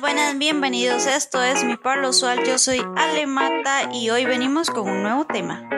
Buenas, bienvenidos. Esto es Mi Pablo Usual. Yo soy Ale Mata y hoy venimos con un nuevo tema.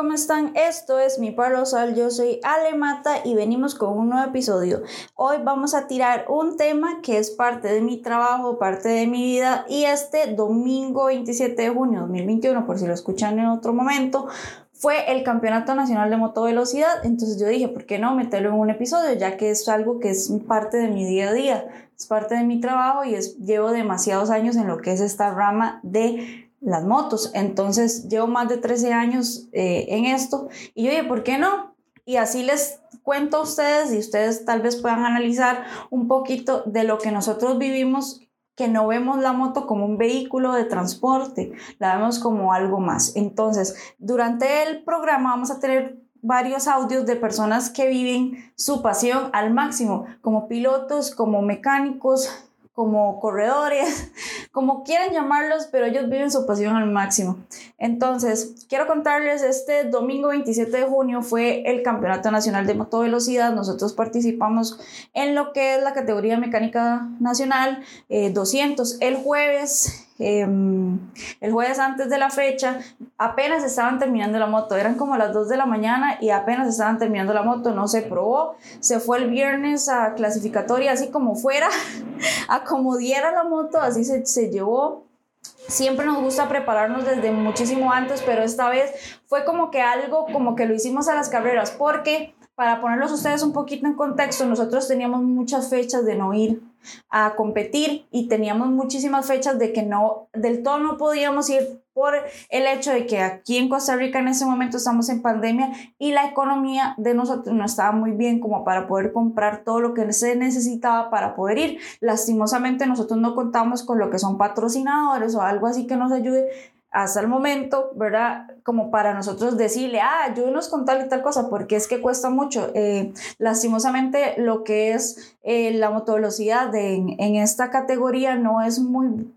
¿Cómo están? Esto es Mi Palo Sal, yo soy Ale Mata y venimos con un nuevo episodio. Hoy vamos a tirar un tema que es parte de mi trabajo, parte de mi vida y este domingo 27 de junio 2021, por si lo escuchan en otro momento, fue el Campeonato Nacional de Motovelocidad. Entonces yo dije, ¿por qué no meterlo en un episodio? Ya que es algo que es parte de mi día a día, es parte de mi trabajo y llevo demasiados años en lo que es esta rama de las motos. Entonces llevo más de 13 años eh, en esto y dije, ¿por qué no? Y así les cuento a ustedes y ustedes tal vez puedan analizar un poquito de lo que nosotros vivimos que no vemos la moto como un vehículo de transporte, la vemos como algo más. Entonces, durante el programa vamos a tener varios audios de personas que viven su pasión al máximo, como pilotos, como mecánicos, como corredores, como quieran llamarlos, pero ellos viven su pasión al máximo. Entonces, quiero contarles, este domingo 27 de junio fue el Campeonato Nacional de Motovelocidad. Nosotros participamos en lo que es la categoría mecánica nacional 200. Eh, el jueves Em, el jueves antes de la fecha, apenas estaban terminando la moto, eran como las 2 de la mañana y apenas estaban terminando la moto, no se probó, se fue el viernes a clasificatoria, así como fuera, a como diera la moto, así se, se llevó. Siempre nos gusta prepararnos desde muchísimo antes, pero esta vez fue como que algo, como que lo hicimos a las carreras, porque para ponerlos ustedes un poquito en contexto, nosotros teníamos muchas fechas de no ir a competir y teníamos muchísimas fechas de que no, del todo no podíamos ir por el hecho de que aquí en Costa Rica en ese momento estamos en pandemia y la economía de nosotros no estaba muy bien como para poder comprar todo lo que se necesitaba para poder ir. Lastimosamente nosotros no contamos con lo que son patrocinadores o algo así que nos ayude hasta el momento, ¿verdad? Como para nosotros decirle, ah, ayúdenos con tal y tal cosa, porque es que cuesta mucho. Eh, lastimosamente, lo que es eh, la motovelocidad en, en esta categoría no es muy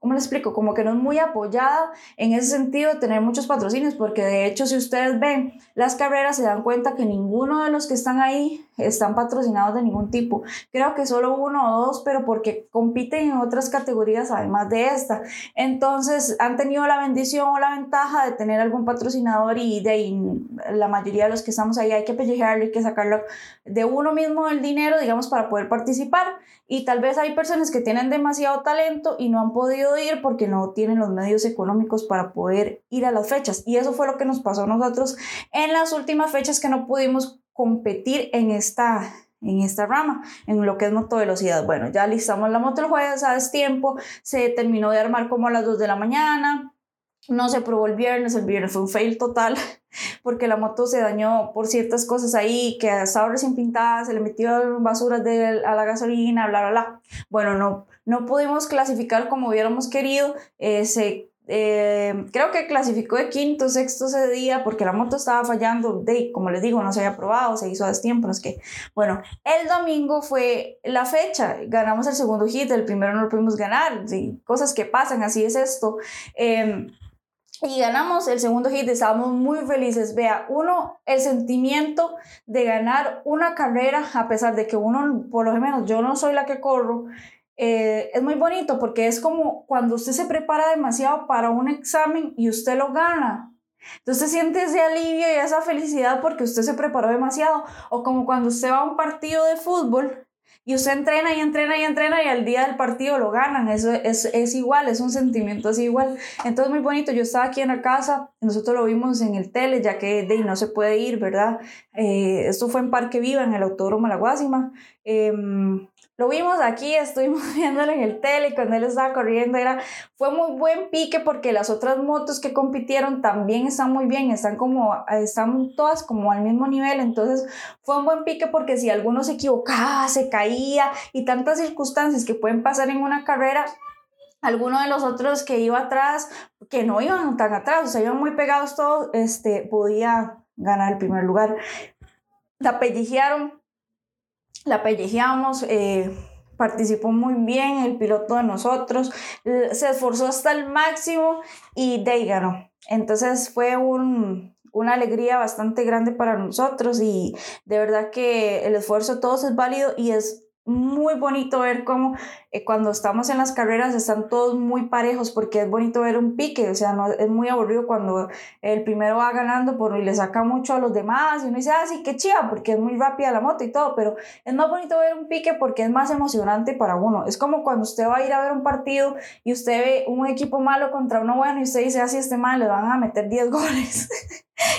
¿cómo le explico? Como que no es muy apoyada en ese sentido de tener muchos patrocinios, porque de hecho si ustedes ven las carreras se dan cuenta que ninguno de los que están ahí están patrocinados de ningún tipo. Creo que solo uno o dos, pero porque compiten en otras categorías además de esta. Entonces han tenido la bendición o la ventaja de tener algún patrocinador y de la mayoría de los que estamos ahí hay que pellejearlo, hay que sacarlo de uno mismo el dinero, digamos, para poder participar. Y tal vez hay personas que tienen demasiado talento y no han podido ir porque no tienen los medios económicos para poder ir a las fechas. Y eso fue lo que nos pasó a nosotros en las últimas fechas que no pudimos competir en esta, en esta rama, en lo que es motovelocidad. Bueno, ya listamos la moto el jueves, a tiempo, se terminó de armar como a las 2 de la mañana, no se probó el viernes, el viernes fue un fail total porque la moto se dañó por ciertas cosas ahí, que estaba recién pintada, se le metió basuras de, a la gasolina, bla, bla, bla. Bueno, no, no pudimos clasificar como hubiéramos querido, eh, eh, creo que clasificó de quinto, sexto ese día porque la moto estaba fallando, de, como les digo, no se había probado, se hizo a destiempo, no que, bueno, el domingo fue la fecha, ganamos el segundo hit, el primero no lo pudimos ganar, sí, cosas que pasan, así es esto. Eh, y ganamos el segundo hit, estábamos muy felices. Vea, uno, el sentimiento de ganar una carrera, a pesar de que uno, por lo menos yo no soy la que corro, eh, es muy bonito porque es como cuando usted se prepara demasiado para un examen y usted lo gana. Entonces siente ese alivio y esa felicidad porque usted se preparó demasiado. O como cuando usted va a un partido de fútbol y usted entrena y entrena y entrena y al día del partido lo ganan. Eso es, es igual, es un sentimiento así igual. Entonces, muy bonito. Yo estaba aquí en la casa, nosotros lo vimos en el tele, ya que de, no se puede ir, ¿verdad? Eh, esto fue en Parque Viva, en el Autódromo La Guásima. Em, lo vimos aquí, estuvimos viéndolo en el tele cuando él estaba corriendo. Era, fue muy buen pique porque las otras motos que compitieron también están muy bien, están como, están todas como al mismo nivel. Entonces fue un buen pique porque si alguno se equivocaba, se caía y tantas circunstancias que pueden pasar en una carrera, alguno de los otros que iba atrás, que no iban tan atrás, o sea, iban muy pegados todos, este, podía ganar el primer lugar. La pellejearon la pellejeamos, eh, participó muy bien, el piloto de nosotros, se esforzó hasta el máximo y de ahí ganó. Entonces fue un, una alegría bastante grande para nosotros y de verdad que el esfuerzo de todos es válido y es muy bonito ver cómo eh, cuando estamos en las carreras están todos muy parejos porque es bonito ver un pique, o sea, no, es muy aburrido cuando el primero va ganando por, y le saca mucho a los demás y uno dice, ah, sí, qué chiva, porque es muy rápida la moto y todo, pero es más bonito ver un pique porque es más emocionante para uno. Es como cuando usted va a ir a ver un partido y usted ve un equipo malo contra uno bueno y usted dice, así ah, este mal, le van a meter 10 goles.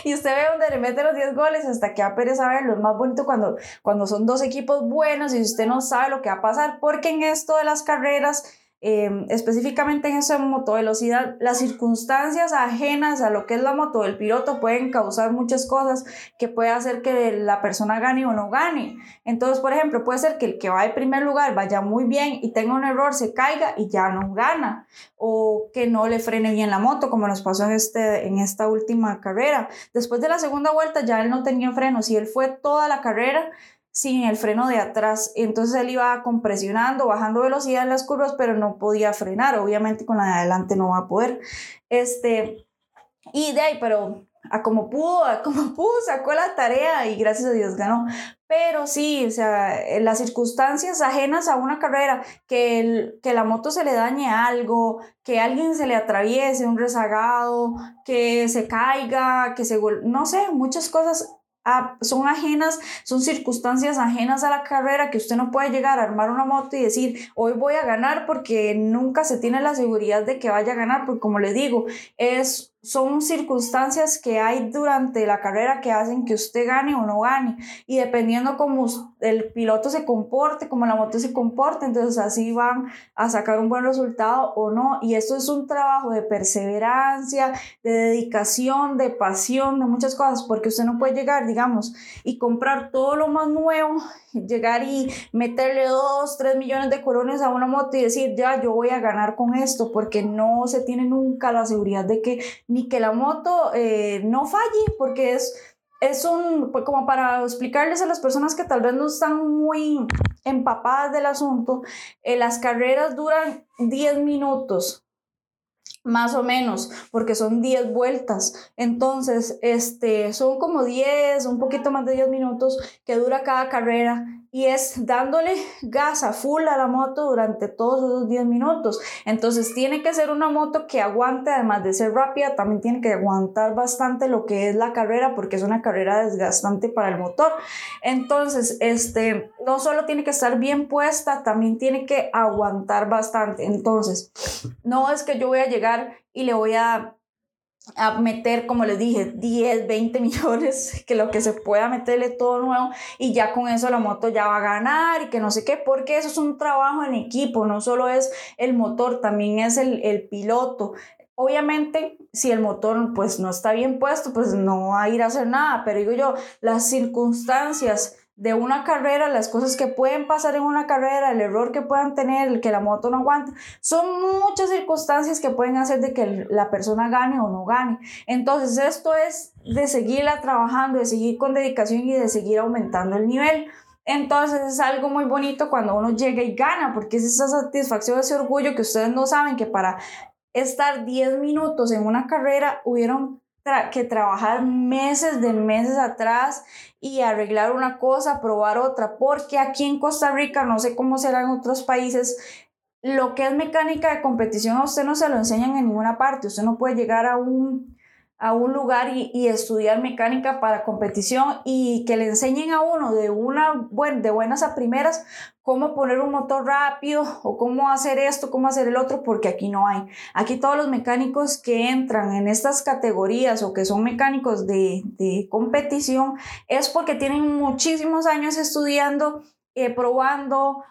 y usted ve donde le mete los 10 goles hasta que a pereza verlo. Es más bonito cuando, cuando son dos equipos buenos y usted no sabe lo que va a pasar, porque en esto de las carreras Em, específicamente en esa motovelocidad, las circunstancias ajenas a lo que es la moto del piloto pueden causar muchas cosas que puede hacer que la persona gane o no gane. Entonces, por ejemplo, puede ser que el que va de primer lugar vaya muy bien y tenga un error, se caiga y ya no gana, o que no le frene bien la moto, como nos pasó en, este, en esta última carrera. Después de la segunda vuelta ya él no tenía frenos y él fue toda la carrera sin el freno de atrás. Entonces él iba compresionando, bajando velocidad en las curvas, pero no podía frenar. Obviamente con la de adelante no va a poder. Este, y de ahí, pero a como pudo, a como pudo, sacó la tarea y gracias a Dios ganó. Pero sí, o sea, las circunstancias ajenas a una carrera, que, el, que la moto se le dañe algo, que alguien se le atraviese, un rezagado, que se caiga, que se... No sé, muchas cosas son ajenas, son circunstancias ajenas a la carrera que usted no puede llegar a armar una moto y decir hoy voy a ganar porque nunca se tiene la seguridad de que vaya a ganar, porque como le digo, es son circunstancias que hay durante la carrera que hacen que usted gane o no gane. Y dependiendo cómo el piloto se comporte, cómo la moto se comporte, entonces así van a sacar un buen resultado o no. Y esto es un trabajo de perseverancia, de dedicación, de pasión, de muchas cosas, porque usted no puede llegar, digamos, y comprar todo lo más nuevo, llegar y meterle dos, tres millones de colones a una moto y decir, ya, yo voy a ganar con esto, porque no se tiene nunca la seguridad de que ni que la moto eh, no falle, porque es, es un, pues como para explicarles a las personas que tal vez no están muy empapadas del asunto, eh, las carreras duran 10 minutos, más o menos, porque son 10 vueltas. Entonces, este, son como 10, un poquito más de 10 minutos que dura cada carrera y es dándole gas a full a la moto durante todos esos 10 minutos. Entonces tiene que ser una moto que aguante, además de ser rápida, también tiene que aguantar bastante lo que es la carrera porque es una carrera desgastante para el motor. Entonces, este, no solo tiene que estar bien puesta, también tiene que aguantar bastante. Entonces, no es que yo voy a llegar y le voy a a meter, como les dije, 10, 20 millones, que lo que se pueda meterle todo nuevo y ya con eso la moto ya va a ganar y que no sé qué, porque eso es un trabajo en equipo, no solo es el motor, también es el, el piloto. Obviamente, si el motor pues no está bien puesto, pues no va a ir a hacer nada, pero digo yo, las circunstancias de una carrera, las cosas que pueden pasar en una carrera, el error que puedan tener, el que la moto no aguante, son muchas circunstancias que pueden hacer de que la persona gane o no gane. Entonces esto es de seguirla trabajando, de seguir con dedicación y de seguir aumentando el nivel. Entonces es algo muy bonito cuando uno llega y gana, porque es esa satisfacción, ese orgullo que ustedes no saben que para estar 10 minutos en una carrera hubieron que trabajar meses de meses atrás y arreglar una cosa, probar otra, porque aquí en Costa Rica, no sé cómo será en otros países, lo que es mecánica de competición a usted no se lo enseñan en ninguna parte, usted no puede llegar a un a un lugar y, estudiar mecánica para competición y que le enseñen a uno de, una, buen, de buenas a primeras cómo poner un motor rápido o cómo hacer esto, cómo hacer el otro, porque aquí no hay. Aquí todos los mecánicos que entran en estas categorías o que son mecánicos de, de competición es porque tienen muchísimos años estudiando, eh, probando,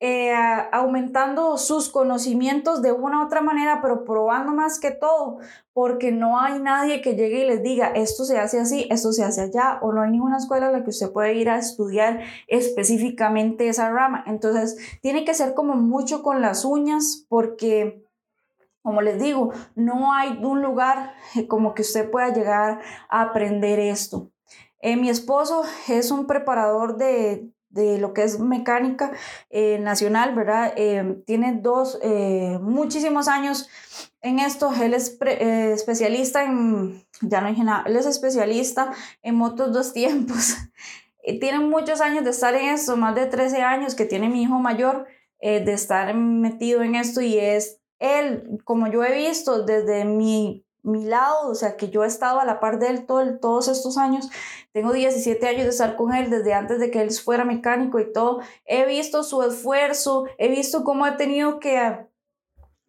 eh, aumentando sus conocimientos de una u otra manera, pero probando más que todo, porque no hay nadie que llegue y les diga esto se hace así, esto se hace allá, o no hay ninguna escuela en la que usted puede ir a estudiar específicamente esa rama. Entonces, tiene que ser como mucho con las uñas, porque como les digo, no hay un lugar como que usted pueda llegar a aprender esto. Eh, mi esposo es un preparador de, de lo que es mecánica eh, nacional, ¿verdad? Eh, tiene dos, eh, muchísimos años en esto. Él es especialista en, ya no dije nada, él es especialista en motos dos tiempos. tiene muchos años de estar en esto, más de 13 años que tiene mi hijo mayor de estar metido en esto y es él, como yo he visto desde mi mi lado, o sea, que yo he estado a la par de él todo, todos estos años. Tengo 17 años de estar con él desde antes de que él fuera mecánico y todo. He visto su esfuerzo, he visto cómo ha tenido que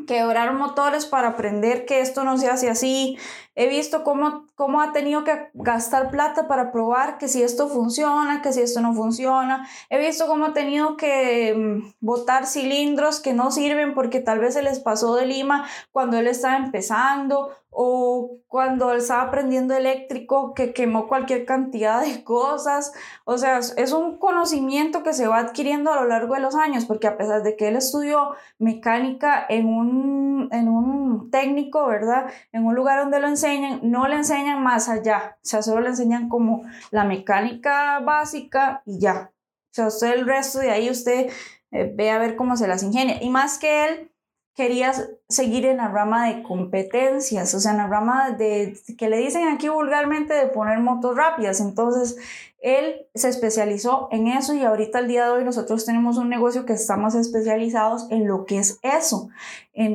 quebrar motores para aprender que esto no se hace así. He visto cómo, cómo ha tenido que gastar plata para probar que si esto funciona, que si esto no funciona. He visto cómo ha tenido que mm, botar cilindros que no sirven porque tal vez se les pasó de lima cuando él estaba empezando o cuando él estaba aprendiendo eléctrico que quemó cualquier cantidad de cosas. O sea, es un conocimiento que se va adquiriendo a lo largo de los años, porque a pesar de que él estudió mecánica en un, en un técnico, ¿verdad? En un lugar donde lo enseñan, no le enseñan más allá. O sea, solo le enseñan como la mecánica básica y ya. O sea, usted el resto de ahí, usted eh, ve a ver cómo se las ingenia. Y más que él, quería seguir en la rama de competencias, o sea, en la rama de, que le dicen aquí vulgarmente de poner motos rápidas. Entonces, él se especializó en eso y ahorita al día de hoy nosotros tenemos un negocio que estamos especializados en lo que es eso.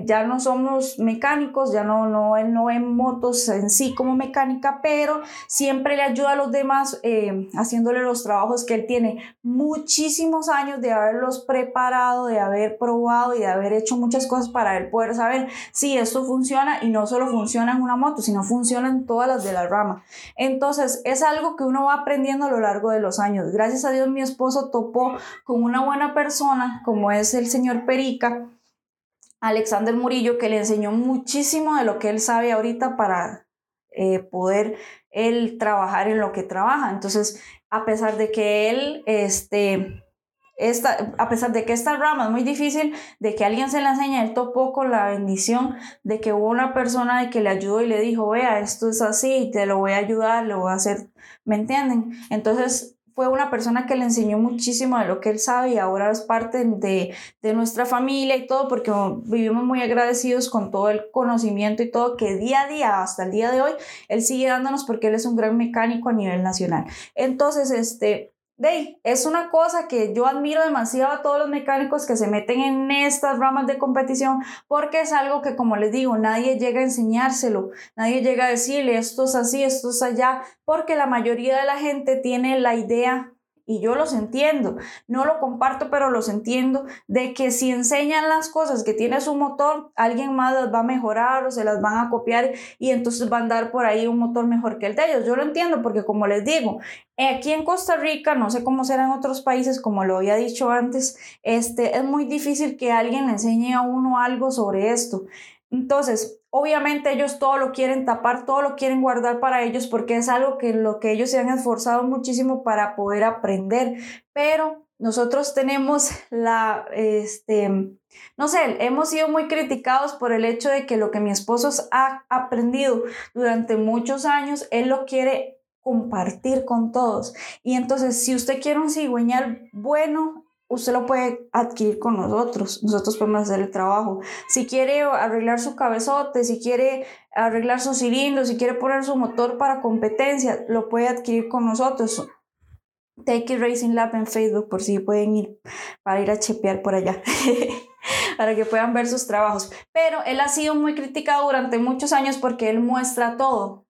Ya no somos mecánicos, ya no, no, él no en motos en sí como mecánica, pero siempre le ayuda a los demás eh, haciéndole los trabajos que él tiene muchísimos años de haberlos preparado, de haber probado y de haber hecho muchas cosas para él poder saber si esto funciona y no solo funciona en una moto, sino funciona en todas las de la rama. Entonces es algo que uno va aprendiendo lo largo de los años. Gracias a Dios mi esposo topó con una buena persona como es el señor Perica, Alexander Murillo, que le enseñó muchísimo de lo que él sabe ahorita para eh, poder él trabajar en lo que trabaja. Entonces, a pesar de que él, este, esta, a pesar de que esta rama es muy difícil de que alguien se la enseñe, él topó con la bendición de que hubo una persona que le ayudó y le dijo, vea, esto es así, te lo voy a ayudar, lo voy a hacer, ¿me entienden? Entonces fue una persona que le enseñó muchísimo de lo que él sabe y ahora es parte de, de nuestra familia y todo porque vivimos muy agradecidos con todo el conocimiento y todo que día a día, hasta el día de hoy, él sigue dándonos porque él es un gran mecánico a nivel nacional. Entonces, este, de es una cosa que yo admiro demasiado a todos los mecánicos que se meten en estas ramas de competición porque es algo que como les digo nadie llega a enseñárselo. Nadie llega a decirle esto es así esto es allá porque la mayoría de la gente tiene la idea y yo los entiendo, no lo comparto, pero los entiendo, de que si enseñan las cosas que tiene su motor, alguien más las va a mejorar o se las van a copiar y entonces van a dar por ahí un motor mejor que el de ellos. Yo lo entiendo porque como les digo, aquí en Costa Rica, no sé cómo será en otros países, como lo había dicho antes, este, es muy difícil que alguien le enseñe a uno algo sobre esto. Entonces, obviamente ellos todo lo quieren tapar, todo lo quieren guardar para ellos porque es algo que lo que ellos se han esforzado muchísimo para poder aprender, pero nosotros tenemos la, este, no sé, hemos sido muy criticados por el hecho de que lo que mi esposo ha aprendido durante muchos años, él lo quiere compartir con todos. Y entonces, si usted quiere un cigüeñal bueno, usted lo puede adquirir con nosotros. Nosotros podemos hacer el trabajo. Si quiere arreglar su cabezote, si quiere arreglar su cilindro, si quiere poner su motor para competencia, lo puede adquirir con nosotros. Take It Racing Lab en Facebook por si pueden ir para ir a chepear por allá. para que puedan ver sus trabajos. Pero él ha sido muy criticado durante muchos años porque él muestra todo.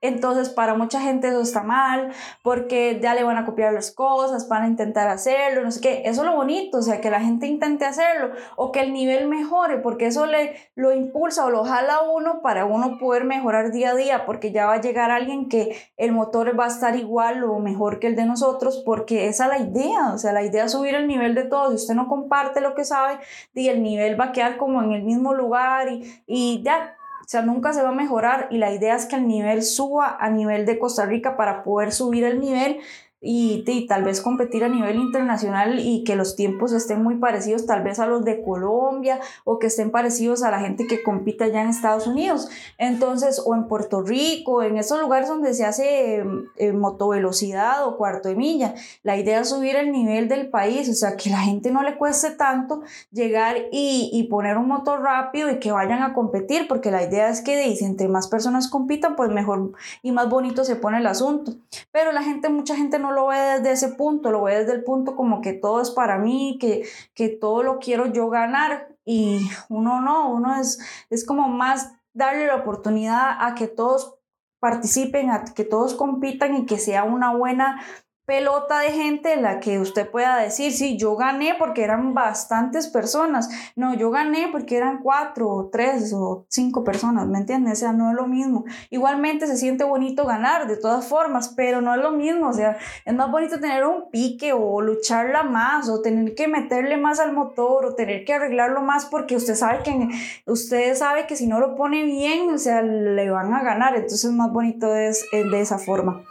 Entonces, para mucha gente eso está mal, porque ya le van a copiar las cosas, van a intentar hacerlo, no sé qué. Eso es lo bonito, o sea, que la gente intente hacerlo o que el nivel mejore, porque eso le lo impulsa o lo jala uno para uno poder mejorar día a día, porque ya va a llegar alguien que el motor va a estar igual o mejor que el de nosotros, porque esa es la idea, o sea, la idea es subir el nivel de todos. Si usted no comparte lo que sabe, y el nivel va a quedar como en el mismo lugar y, y ya, o sea, nunca se va a mejorar y la idea es que el nivel suba a nivel de Costa Rica para poder subir el nivel y, tal vez competir a nivel internacional y que los tiempos estén muy parecidos tal vez a los de Colombia o que estén parecidos a la gente que compite allá en Estados Unidos. Entonces, o en Puerto Rico, en esos lugares donde se hace eh, motovelocidad o cuarto de milla. La idea es subir el nivel del país, o sea, que la gente no le cueste tanto llegar y, y poner un motor rápido y que vayan a competir, porque la idea es que si entre más personas compitan, pues mejor y más bonito se pone el asunto. Pero la gente, mucha gente no lo ve desde ese punto, lo ve desde el punto como que todo es para mí, que, que todo lo quiero yo ganar. Y uno no, uno es, es como más darle la oportunidad a que todos participen, a que todos compitan y que sea una buena pelota de gente en la que usted pueda decir, sí, yo gané porque eran bastantes personas. No, yo gané porque eran cuatro o tres o cinco personas, ¿me entiendes? O sea, no es lo mismo. Igualmente se siente bonito ganar de todas formas, pero no es lo mismo. O sea, es más bonito tener un pique o lucharla más o tener que meterle más al motor o tener que arreglarlo más porque usted sabe que, usted sabe que si no lo pone bien, o sea, le van a ganar. Entonces es más bonito es, de esa forma.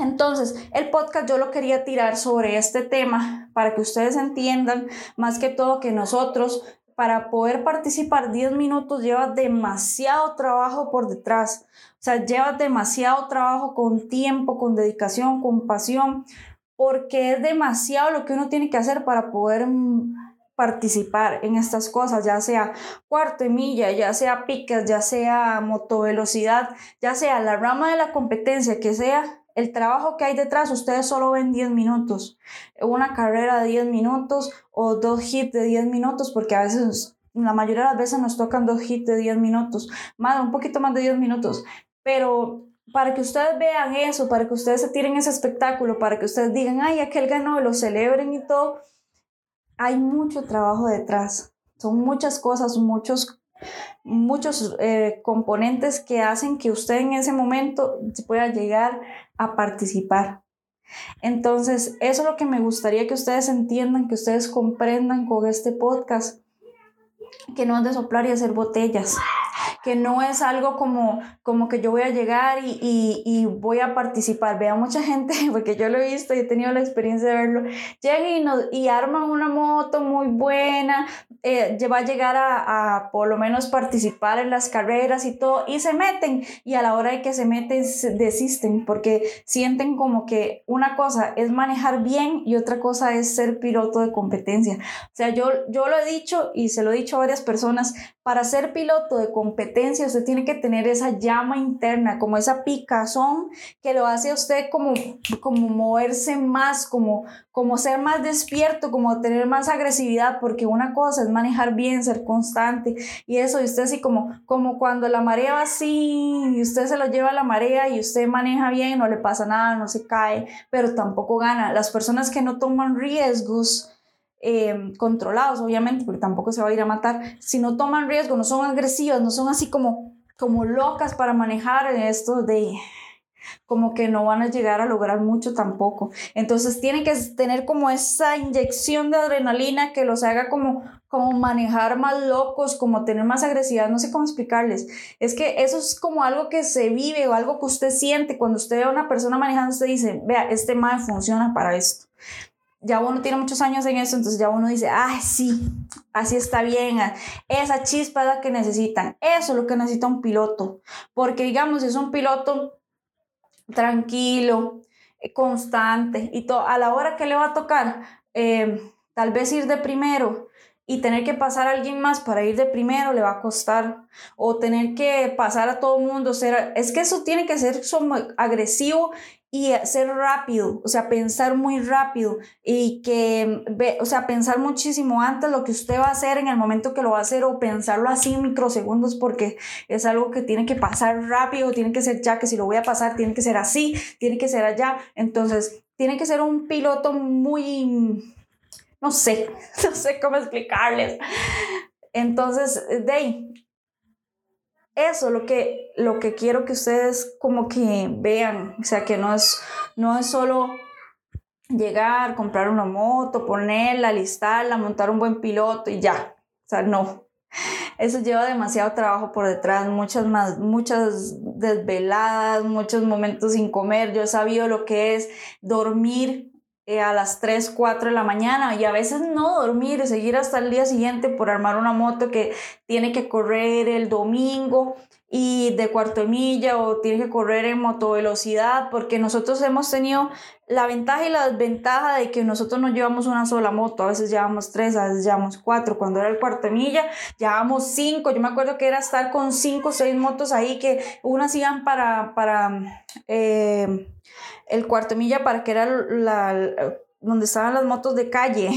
Entonces, el podcast yo lo quería tirar sobre este tema para que ustedes entiendan más que todo que nosotros para poder participar 10 minutos lleva demasiado trabajo por detrás. O sea, lleva demasiado trabajo con tiempo, con dedicación, con pasión, porque es demasiado lo que uno tiene que hacer para poder mm, participar en estas cosas, ya sea cuarto de milla, ya sea piques, ya sea motovelocidad, ya sea la rama de la competencia que sea, el trabajo que hay detrás, ustedes solo ven 10 minutos. Una carrera de 10 minutos o dos hits de 10 minutos, porque a veces, la mayoría de las veces nos tocan dos hits de 10 minutos, más, un poquito más de 10 minutos. Pero para que ustedes vean eso, para que ustedes se tiren ese espectáculo, para que ustedes digan, ay, aquel ganó, lo celebren y todo, hay mucho trabajo detrás. Son muchas cosas, muchos muchos eh, componentes que hacen que usted en ese momento pueda llegar a participar. Entonces, eso es lo que me gustaría que ustedes entiendan, que ustedes comprendan con este podcast, que no es de soplar y hacer botellas, que no es algo como, como que yo voy a llegar y, voy a participar. Vea mucha gente, porque yo lo he visto y he tenido la experiencia de verlo, llegan y, y arman una moto muy buena, eh, va a llegar a, a, por lo menos participar en las carreras y todo, y se meten, y a la hora de que se meten, desisten, porque sienten como que una cosa es manejar bien y otra cosa es ser piloto de competencia. O sea, yo, yo lo he dicho y se lo he dicho a varias personas, para ser piloto de competencia usted tiene que tener esa llama interna, como esa picazón que lo hace a usted como, como moverse más, como, como ser más despierto, como tener más agresividad, porque una cosa es manejar bien, ser constante y eso, y usted así como, como cuando la marea va así y usted se lo lleva a la marea y usted maneja bien, no le pasa nada, no se cae, pero tampoco gana. Las personas que no toman riesgos, eh, controlados, obviamente, porque tampoco se va a ir a matar, si no toman riesgo, no son agresivas, no son así como, como locas para manejar esto de como que no van a llegar a lograr mucho tampoco. Entonces tienen que tener como esa inyección de adrenalina que los haga como, como manejar más locos, como tener más agresividad, no sé cómo explicarles. Es que eso es como algo que se vive o algo que usted siente cuando usted ve a una persona manejando, usted dice, vea, este mal funciona para esto ya uno tiene muchos años en eso, entonces ya uno dice, ay, sí, así está bien, esa chispa es la que necesitan, eso es lo que necesita un piloto, porque digamos, es un piloto tranquilo, eh, constante, y a la hora que le va a tocar, eh, tal vez ir de primero y tener que pasar a alguien más para ir de primero le va a costar, o tener que pasar a todo el mundo, ser, es que eso tiene que ser agresivo y ser rápido, o sea, pensar muy rápido y que, o sea, pensar muchísimo antes lo que usted va a hacer en el momento que lo va a hacer o pensarlo así en microsegundos porque es algo que tiene que pasar rápido, tiene que ser ya, que si lo voy a pasar, tiene que ser así, tiene que ser allá. Entonces, tiene que ser un piloto muy, no sé, no sé cómo explicarles. Entonces, de eso lo que, lo que quiero que ustedes como que vean, o sea, que no es, no es solo llegar, comprar una moto, ponerla, alistarla, montar un buen piloto y ya, o sea, no. eso lleva demasiado trabajo por detrás, muchas más, muchas desveladas, muchos momentos sin comer. Yo he sabido lo que es dormir eh, a las 3, 4 de la mañana y a veces no dormir, seguir hasta el día siguiente por armar una moto que tiene que correr el domingo y de cuarto de milla o tiene que correr en motovelocidad porque nosotros hemos tenido la ventaja y la desventaja de que nosotros no llevamos una sola moto, a veces llevamos tres, a veces llevamos cuatro, cuando era el cuarto de milla llevamos cinco, yo me acuerdo que era estar con cinco o seis motos ahí que unas iban para, para eh, el cuarto milla para que era la, donde estaban las motos de calle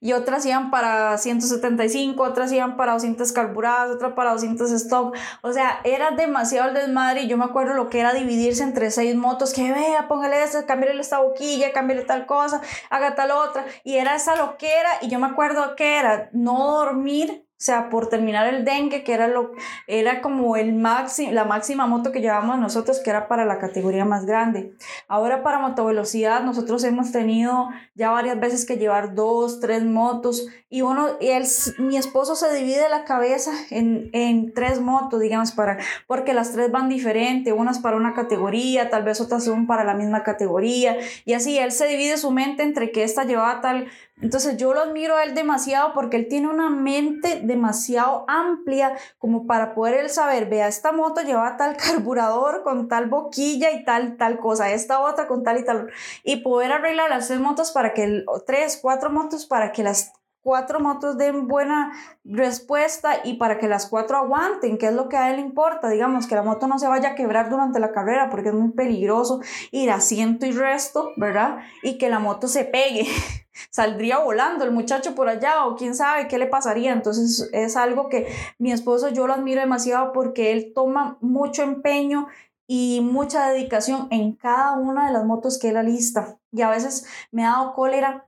y otras iban para 175, otras iban para 200 carburadas, otras para 200 stock. O sea, era demasiado el desmadre y yo me acuerdo lo que era dividirse entre seis motos, que vea, póngale esta, cámbiale esta boquilla, cámbiale tal cosa, haga tal otra. Y era esa loquera y yo me acuerdo que era no dormir o sea, por terminar el dengue, que era, lo, era como el máximo, la máxima moto que llevábamos nosotros, que era para la categoría más grande. Ahora para motovelocidad, nosotros hemos tenido ya varias veces que llevar dos, tres motos. Y uno, y él, mi esposo se divide la cabeza en, en tres motos, digamos, para, porque las tres van diferente, unas para una categoría, tal vez otras son para la misma categoría. Y así él se divide su mente entre que esta llevaba tal entonces yo lo admiro a él demasiado porque él tiene una mente demasiado amplia como para poder él saber, vea, esta moto lleva tal carburador con tal boquilla y tal, tal cosa, esta otra con tal y tal, y poder arreglar las tres motos para que, tres, cuatro motos para que las cuatro motos den buena respuesta y para que las cuatro aguanten, que es lo que a él importa, digamos, que la moto no se vaya a quebrar durante la carrera porque es muy peligroso ir asiento y resto, ¿verdad? Y que la moto se pegue. Saldría volando el muchacho por allá o quién sabe qué le pasaría. Entonces es algo que mi esposo yo lo admiro demasiado porque él toma mucho empeño y mucha dedicación en cada una de las motos que él alista. Y a veces me ha dado cólera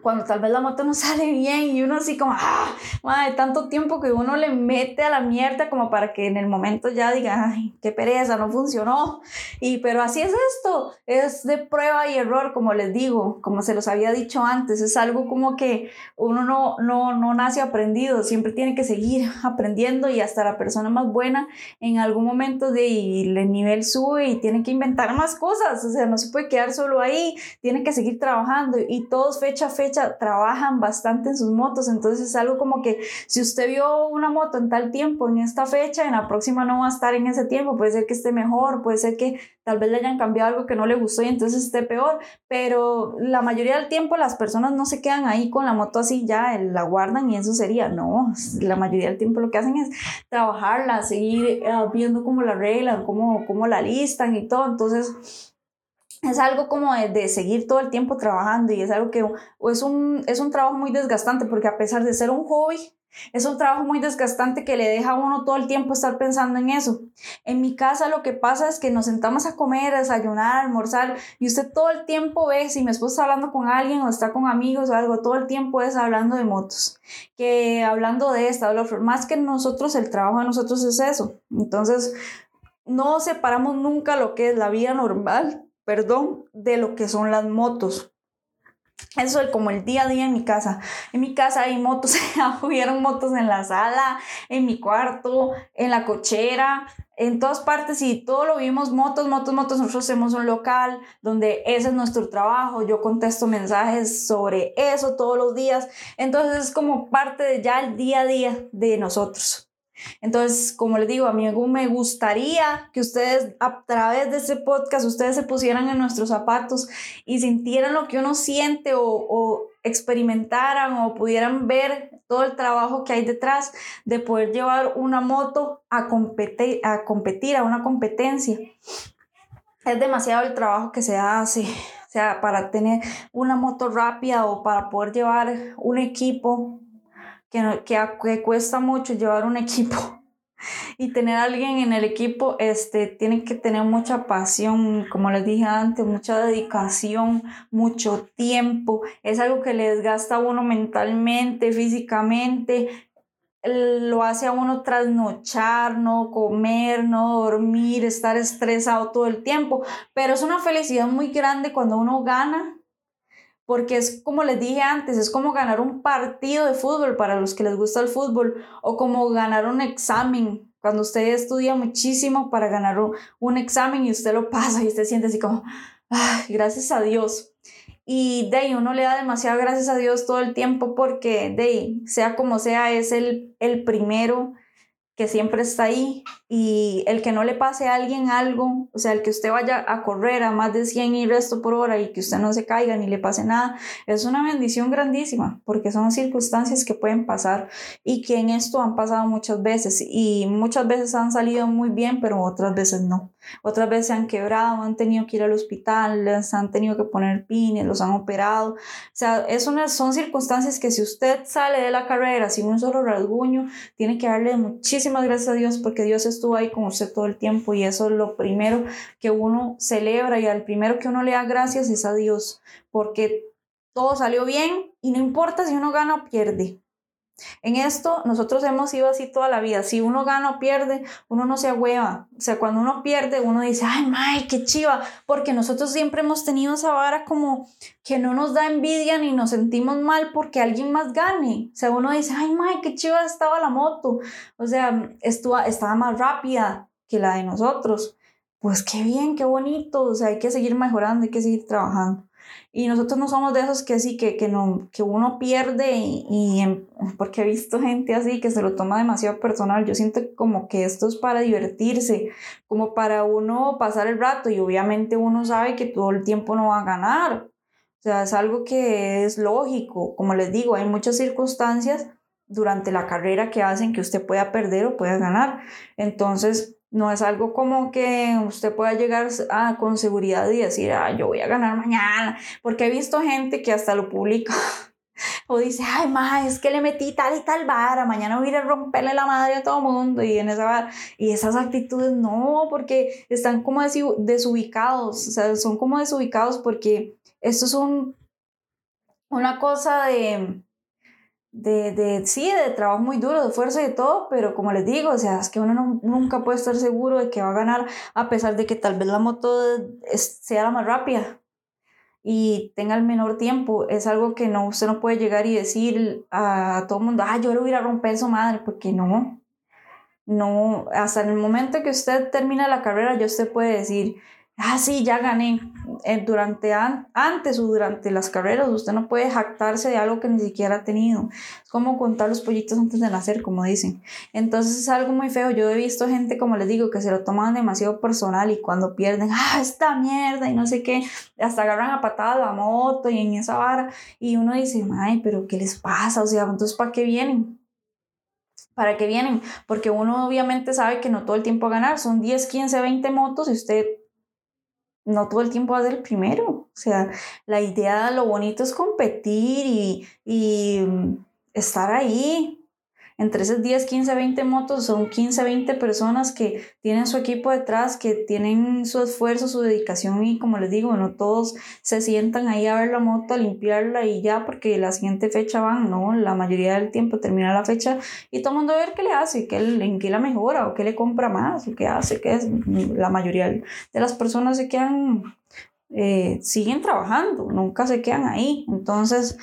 cuando tal vez la moto no sale bien y uno así como, ah, madre, tanto tiempo que uno le mete a la mierda como para que en el momento ya diga, ay, qué pereza, no funcionó. Y pero así es esto, es de prueba y error, como les digo, como se los había dicho antes, es algo como que uno no, no, no nace aprendido, siempre tiene que seguir aprendiendo y hasta la persona más buena en algún momento de el nivel sube y tiene que inventar más cosas, o sea, no se puede quedar solo ahí, tiene que seguir trabajando y todos fecha a fecha trabajan bastante en sus motos, entonces es algo como que si usted vio una moto en tal tiempo, en esta fecha, en la próxima no va a estar en ese tiempo, puede ser que esté mejor, puede ser que tal vez le hayan cambiado algo que no le gustó y entonces esté peor, pero la mayoría del tiempo las personas no se quedan ahí con la moto así ya, eh, la guardan y eso sería, no, la mayoría del tiempo lo que hacen es trabajarla, seguir eh, viendo cómo la arreglan, cómo, cómo la listan y todo, entonces es algo como de, seguir todo el tiempo trabajando y es algo que es un, es un trabajo muy desgastante porque a pesar de ser un hobby, es un trabajo muy desgastante que le deja a uno todo el tiempo estar pensando en eso. En mi casa lo que pasa es que nos sentamos a comer, a desayunar, a almorzar y usted todo el tiempo ve, si mi esposo está hablando con alguien o está con amigos o algo, todo el tiempo es hablando de motos, que hablando de esta, más que nosotros, el trabajo de nosotros es eso. Entonces, no separamos nunca lo que es la vida normal perdón, de lo que son las motos. Eso es como el día a día en mi casa. En mi casa hay motos, hubieron motos en la sala, en mi cuarto, en la cochera, en todas partes y todo lo vimos, motos, motos, motos. Nosotros hacemos un local donde ese es nuestro trabajo. Yo contesto mensajes sobre eso todos los días. Entonces es como parte de ya el día a día de nosotros. Entonces, como les digo, a mí me gustaría que ustedes a través de este podcast, ustedes se pusieran en nuestros zapatos y sintieran lo que uno siente o, experimentaran o pudieran ver todo el trabajo que hay detrás de poder llevar una moto a, competir, a competir, a una competencia. Es demasiado el trabajo que se hace, o sea, para tener una moto rápida o para poder llevar un equipo que, que, cuesta mucho llevar un equipo y tener a alguien en el equipo, este, tiene que tener mucha pasión, como les dije antes, mucha dedicación, mucho tiempo. Es algo que le desgasta a uno mentalmente, físicamente. Lo hace a uno trasnochar, no comer, no dormir, estar estresado todo el tiempo. Pero es una felicidad muy grande cuando uno gana porque es como les dije antes, es como ganar un partido de fútbol para los que les gusta el fútbol o como ganar un examen. Cuando usted estudia muchísimo para ganar un, examen y usted lo pasa y usted siente así como, Ay, gracias a Dios. Y de uno le da demasiado gracias a Dios todo el tiempo porque de sea como sea, es el, el primero que siempre está ahí y el que no le pase a alguien algo, o sea, el que usted vaya a correr a más de 100 y resto por hora y que usted no se caiga ni le pase nada, es una bendición grandísima porque son circunstancias que pueden pasar y que en esto han pasado muchas veces y muchas veces han salido muy bien, pero otras veces no. Otras veces se han quebrado, han tenido que ir al hospital, les han tenido que poner pines, los han operado. O sea, es una, son circunstancias que si usted sale de la carrera sin un solo rasguño, tiene que darle gracias a Dios porque Dios estuvo ahí con usted todo el tiempo y eso es lo primero que uno celebra y al primero que uno le da gracias es a Dios porque todo salió bien y no importa si uno gana o pierde. En esto nosotros hemos ido así toda la vida. Si uno gana o pierde, uno no se agüeva. O sea, cuando uno pierde, uno dice, ay, may, qué chiva. Porque nosotros siempre hemos tenido esa vara como que no nos da envidia ni nos sentimos mal porque alguien más gane. O sea, uno dice, ay, may, qué chiva estaba la moto. O sea, estuvo, estaba más rápida que la de nosotros. Pues qué bien, qué bonito. O sea, hay que seguir mejorando, hay que seguir trabajando. Y nosotros no somos de esos que sí, que, que, no, que uno pierde y, porque he visto gente así que se lo toma demasiado personal. Yo siento como que esto es para divertirse, como para uno pasar el rato y obviamente uno sabe que todo el tiempo no va a ganar. O sea, es algo que es lógico. Como les digo, hay muchas circunstancias durante la carrera que hacen que usted pueda perder o pueda ganar. Entonces, no es algo como que usted pueda llegar a, con seguridad y decir, ah, yo voy a ganar mañana, porque he visto gente que hasta lo publica o dice, ay, ma, es que le metí tal y tal vara, mañana voy a ir romperle la madre a todo mundo y en esa vara. Y esas actitudes no, porque están como desubicados, o sea, son como desubicados porque esto es un, una cosa de de, de, sí, de trabajo muy duro, de fuerza y de todo, pero como les digo, o sea, es que uno nunca puede estar seguro de que va a ganar a pesar de que tal vez la moto sea la más rápida y tenga el menor tiempo. Es algo que no, usted no puede llegar y decir a, todo el mundo, ah, yo le voy a romper su madre, porque no. No, hasta el momento que usted termina la carrera, ya usted puede decir, ah, sí, ya gané. Eh, durante antes o durante las carreras, usted no puede jactarse de algo que ni siquiera ha tenido. Es como contar los pollitos antes de nacer, como dicen. Entonces es algo muy feo. Yo he visto gente, como les digo, que se lo toman demasiado personal y cuando pierden, ah, esta mierda y no sé qué, hasta agarran a patada la moto y en esa vara. Y uno dice, ay, pero ¿qué les pasa? O sea, entonces, ¿para qué vienen? ¿Para qué vienen? Porque uno obviamente sabe que no todo el tiempo a ganar, son 10, 15, 20 motos y usted no todo el tiempo va a ser el primero. O sea, la idea, lo bonito es competir y, y mm, estar ahí, entre esas 10, 15, 20 motos son 15, 20 personas que tienen su equipo detrás, que tienen su esfuerzo, su dedicación y como les digo, no todos se sientan ahí a ver la moto, a limpiarla y ya porque la siguiente fecha van, no, la mayoría del tiempo termina la fecha y todo el mundo a ver qué le hace, qué, en qué la mejora o qué le compra más o qué hace, qué es. La mayoría de las personas se quedan, eh, siguen trabajando, nunca se quedan ahí. Entonces,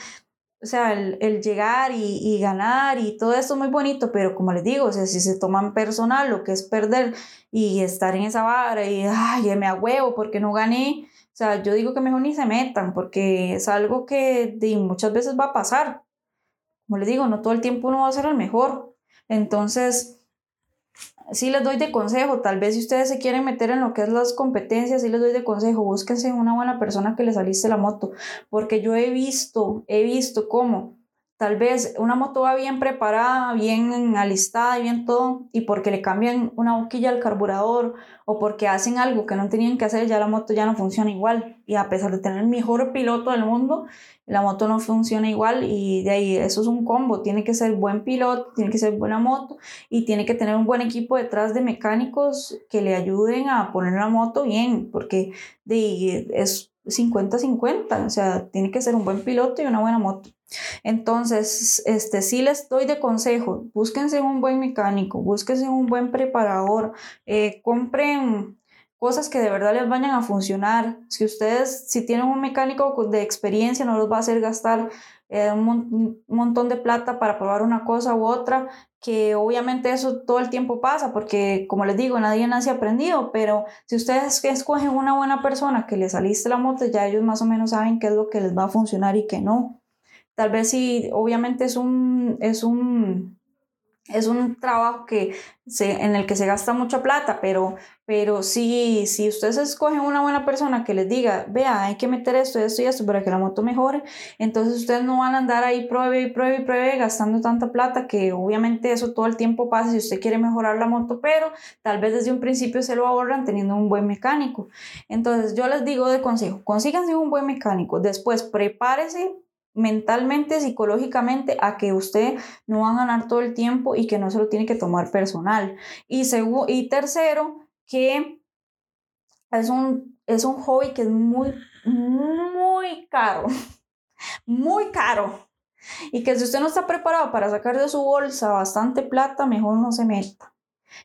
o sea, el, llegar y, ganar y todo eso es muy bonito, pero como les digo, o sea, si se toman personal lo que es perder y estar en esa vara y, ay, me huevo porque no gané, o sea, yo digo que mejor ni se metan porque es algo que muchas veces va a pasar. Como les digo, no todo el tiempo uno va a ser el mejor. Entonces, sí les doy de consejo, tal vez si ustedes se quieren meter en lo que es las competencias, sí les doy de consejo, búsquense una buena persona que les saliste la moto, porque yo he visto, he visto cómo tal vez una moto va bien preparada, bien alistada y bien todo, y porque le cambian una boquilla al carburador o porque hacen algo que no tenían que hacer, ya la moto ya no funciona igual. Y a pesar de tener el mejor piloto del mundo, la moto no funciona igual y de ahí eso es un combo. Tiene que ser buen piloto, tiene que ser buena moto y tiene que tener un buen equipo detrás de mecánicos que le ayuden a poner la moto bien, porque de, es 50-50, o sea, tiene que ser un buen piloto y una buena moto. Entonces, este, sí les doy de consejo, búsquense un buen mecánico, búsquense un buen preparador, eh, compren cosas que de verdad les vayan a funcionar. Si ustedes, si tienen un mecánico de experiencia, no los va a hacer gastar eh, un, montón de plata para probar una cosa u otra, que obviamente eso todo el tiempo pasa, porque como les digo, nadie nace aprendido, pero si ustedes escogen una buena persona que les saliste la moto, ya ellos más o menos saben qué es lo que les va a funcionar y qué no. Tal vez si obviamente es un, es un es un trabajo que se, en el que se gasta mucha plata, pero, pero sí, si ustedes escogen una buena persona que les diga, vea, hay que meter esto, esto y esto para que la moto mejore, entonces ustedes no van a andar ahí pruebe y pruebe y pruebe gastando tanta plata que obviamente eso todo el tiempo pasa si usted quiere mejorar la moto, pero tal vez desde un principio se lo ahorran teniendo un buen mecánico. Entonces yo les digo de consejo, consíganse un buen mecánico, después prepárese mentalmente, psicológicamente, a que usted no va a ganar todo el tiempo y que no se lo tiene que tomar personal. Y, y tercero, que es un, es un hobby que es muy, muy caro, muy caro. Y que si usted no está preparado para sacar de su bolsa bastante plata, mejor no se meta.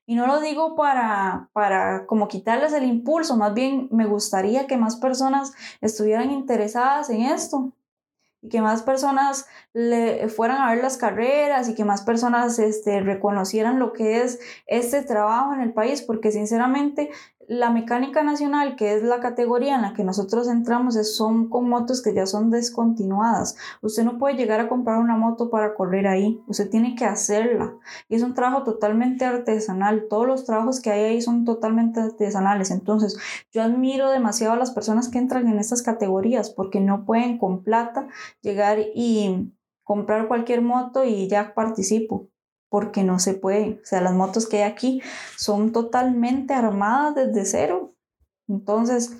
Y no lo digo para, para como quitarles el impulso, más bien me gustaría que más personas estuvieran interesadas en esto y que más personas le fueran a ver las carreras y que más personas este, reconocieran lo que es este trabajo en el país, porque sinceramente la mecánica nacional, que es la categoría en la que nosotros entramos, son con motos que ya son descontinuadas. Usted no puede llegar a comprar una moto para correr ahí, usted tiene que hacerla. Y es un trabajo totalmente artesanal. Todos los trabajos que hay ahí son totalmente artesanales. Entonces, yo admiro demasiado a las personas que entran en estas categorías porque no pueden con plata llegar y comprar cualquier moto y ya participo porque no se puede. O sea, las motos que hay aquí son totalmente armadas desde cero. Entonces,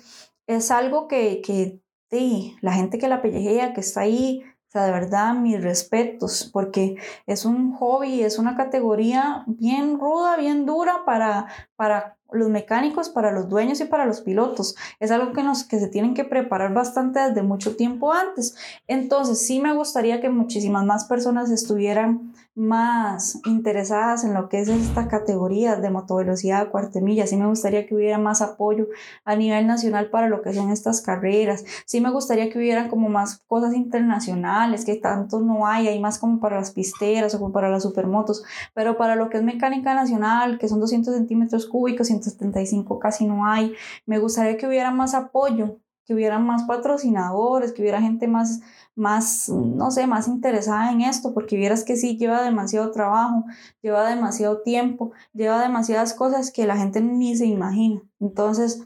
es algo que, que sí, la gente que la pellejea, que está ahí, o sea, de verdad, mis respetos, porque es un hobby, es una categoría bien ruda, bien dura para, para los mecánicos, para los dueños y para los pilotos. Es algo que, nos, que se tienen que preparar bastante desde mucho tiempo antes. Entonces, sí me gustaría que muchísimas más personas estuvieran más interesadas en lo que es esta categoría de motovelocidad cuartemilla. Sí me gustaría que hubiera más apoyo a nivel nacional para lo que son estas carreras. Sí me gustaría que hubiera como más cosas internacionales, que tanto no hay, hay más como para las pisteras o como para las supermotos, pero para lo que es mecánica nacional, que son 200 centímetros cúbicos, 175 casi no hay. Me gustaría que hubiera más apoyo, que hubiera más patrocinadores, que hubiera gente más, más, no sé, más interesada en esto, porque vieras que sí lleva demasiado trabajo, lleva demasiado tiempo, lleva demasiadas cosas que la gente ni se imagina. Entonces,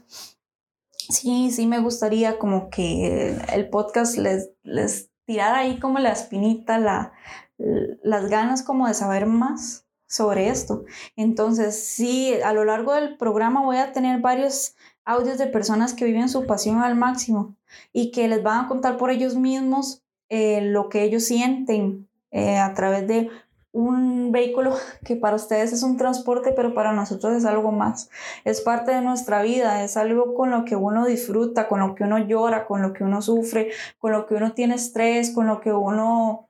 sí, sí me gustaría como que el podcast les, les tirara ahí como la espinita, la, las ganas como de saber más sobre esto. Entonces, sí, a lo largo del programa voy a tener varios audios de personas que viven su pasión al máximo y que les van a contar por ellos mismos eh, lo que ellos sienten eh, a través de un vehículo que para ustedes es un transporte, pero para nosotros es algo más. Es parte de nuestra vida, es algo con lo que uno disfruta, con lo que uno llora, con lo que uno sufre, con lo que uno tiene estrés, con lo que uno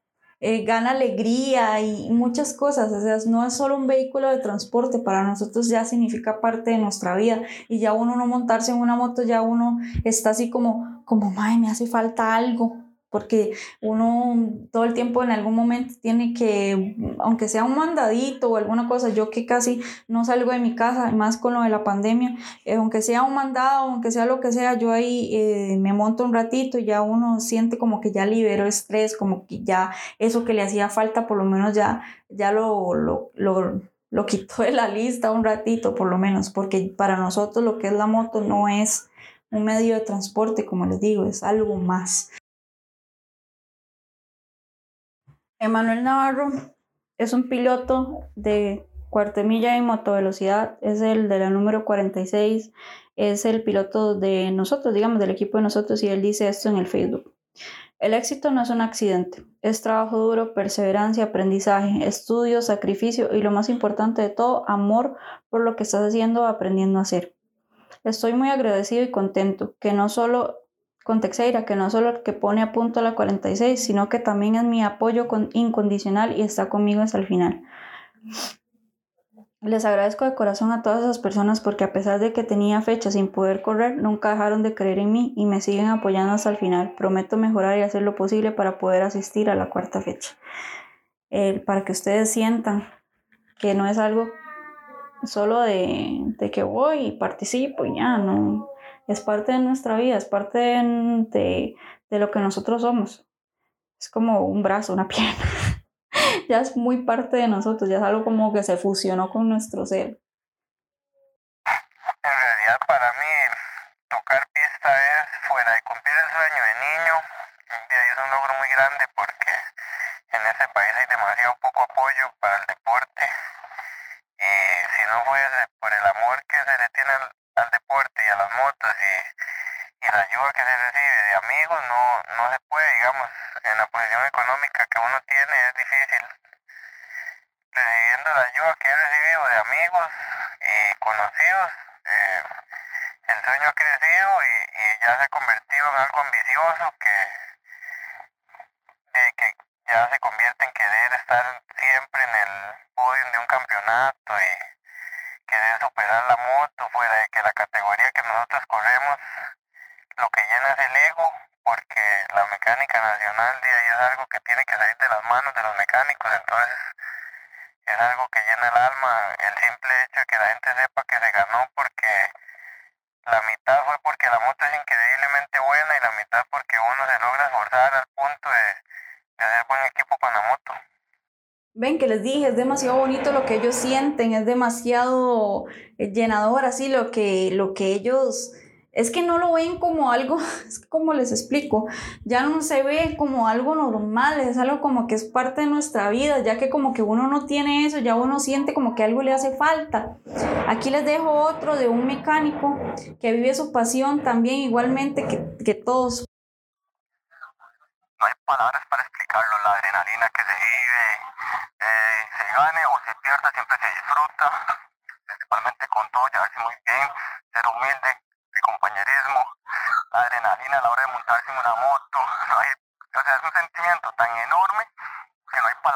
eh, gana alegría y muchas cosas. O sea, no es solo un vehículo de transporte, para nosotros ya significa parte de nuestra vida. Y ya uno no montarse en una moto, ya uno está así como, como, ay, me hace falta algo porque uno todo el tiempo en algún momento tiene que, aunque sea un mandadito o alguna cosa, yo que casi no salgo de mi casa, más con lo de la pandemia, eh, aunque sea un mandado, aunque sea lo que sea, yo ahí eh, me monto un ratito y ya uno siente como que ya liberó estrés, como que ya eso que le hacía falta, por lo menos ya, ya lo, lo, lo lo quitó de la lista un ratito por lo menos, porque para nosotros lo que es la moto no es un medio de transporte, como les digo, es algo más. Emanuel Navarro es un piloto de cuartemilla y motovelocidad, es el de la número 46, es el piloto de nosotros, digamos, del equipo de nosotros, y él dice esto en el Facebook. El éxito no es un accidente, es trabajo duro, perseverancia, aprendizaje, estudio, sacrificio y lo más importante de todo, amor por lo que estás haciendo o aprendiendo a hacer. Estoy muy agradecido y contento que no solo con Teixeira, que no solo que pone a punto la 46, sino que también es mi apoyo incondicional y está conmigo hasta el final. Les agradezco de corazón a todas esas personas porque a pesar de que tenía fecha sin poder correr, nunca dejaron de creer en mí y me siguen apoyando hasta el final. Prometo mejorar y hacer lo posible para poder asistir a la cuarta fecha. Eh, para que ustedes sientan que no es algo solo de, de que voy y participo y ya, no, es parte de nuestra vida, es parte de, de lo que nosotros somos. Es como un brazo, una pierna. ya es muy parte de nosotros, ya es algo como que se fusionó con nuestro ser. demasiado bonito lo que ellos sienten, es demasiado eh, llenador así lo que, lo que ellos... Es que no lo ven como algo, es como les explico, ya no se ve como algo normal, es algo como que es parte de nuestra vida, ya que como que uno no tiene eso, ya uno siente como que algo le hace falta. Aquí les dejo otro de un mecánico que vive su pasión también, igualmente que todos,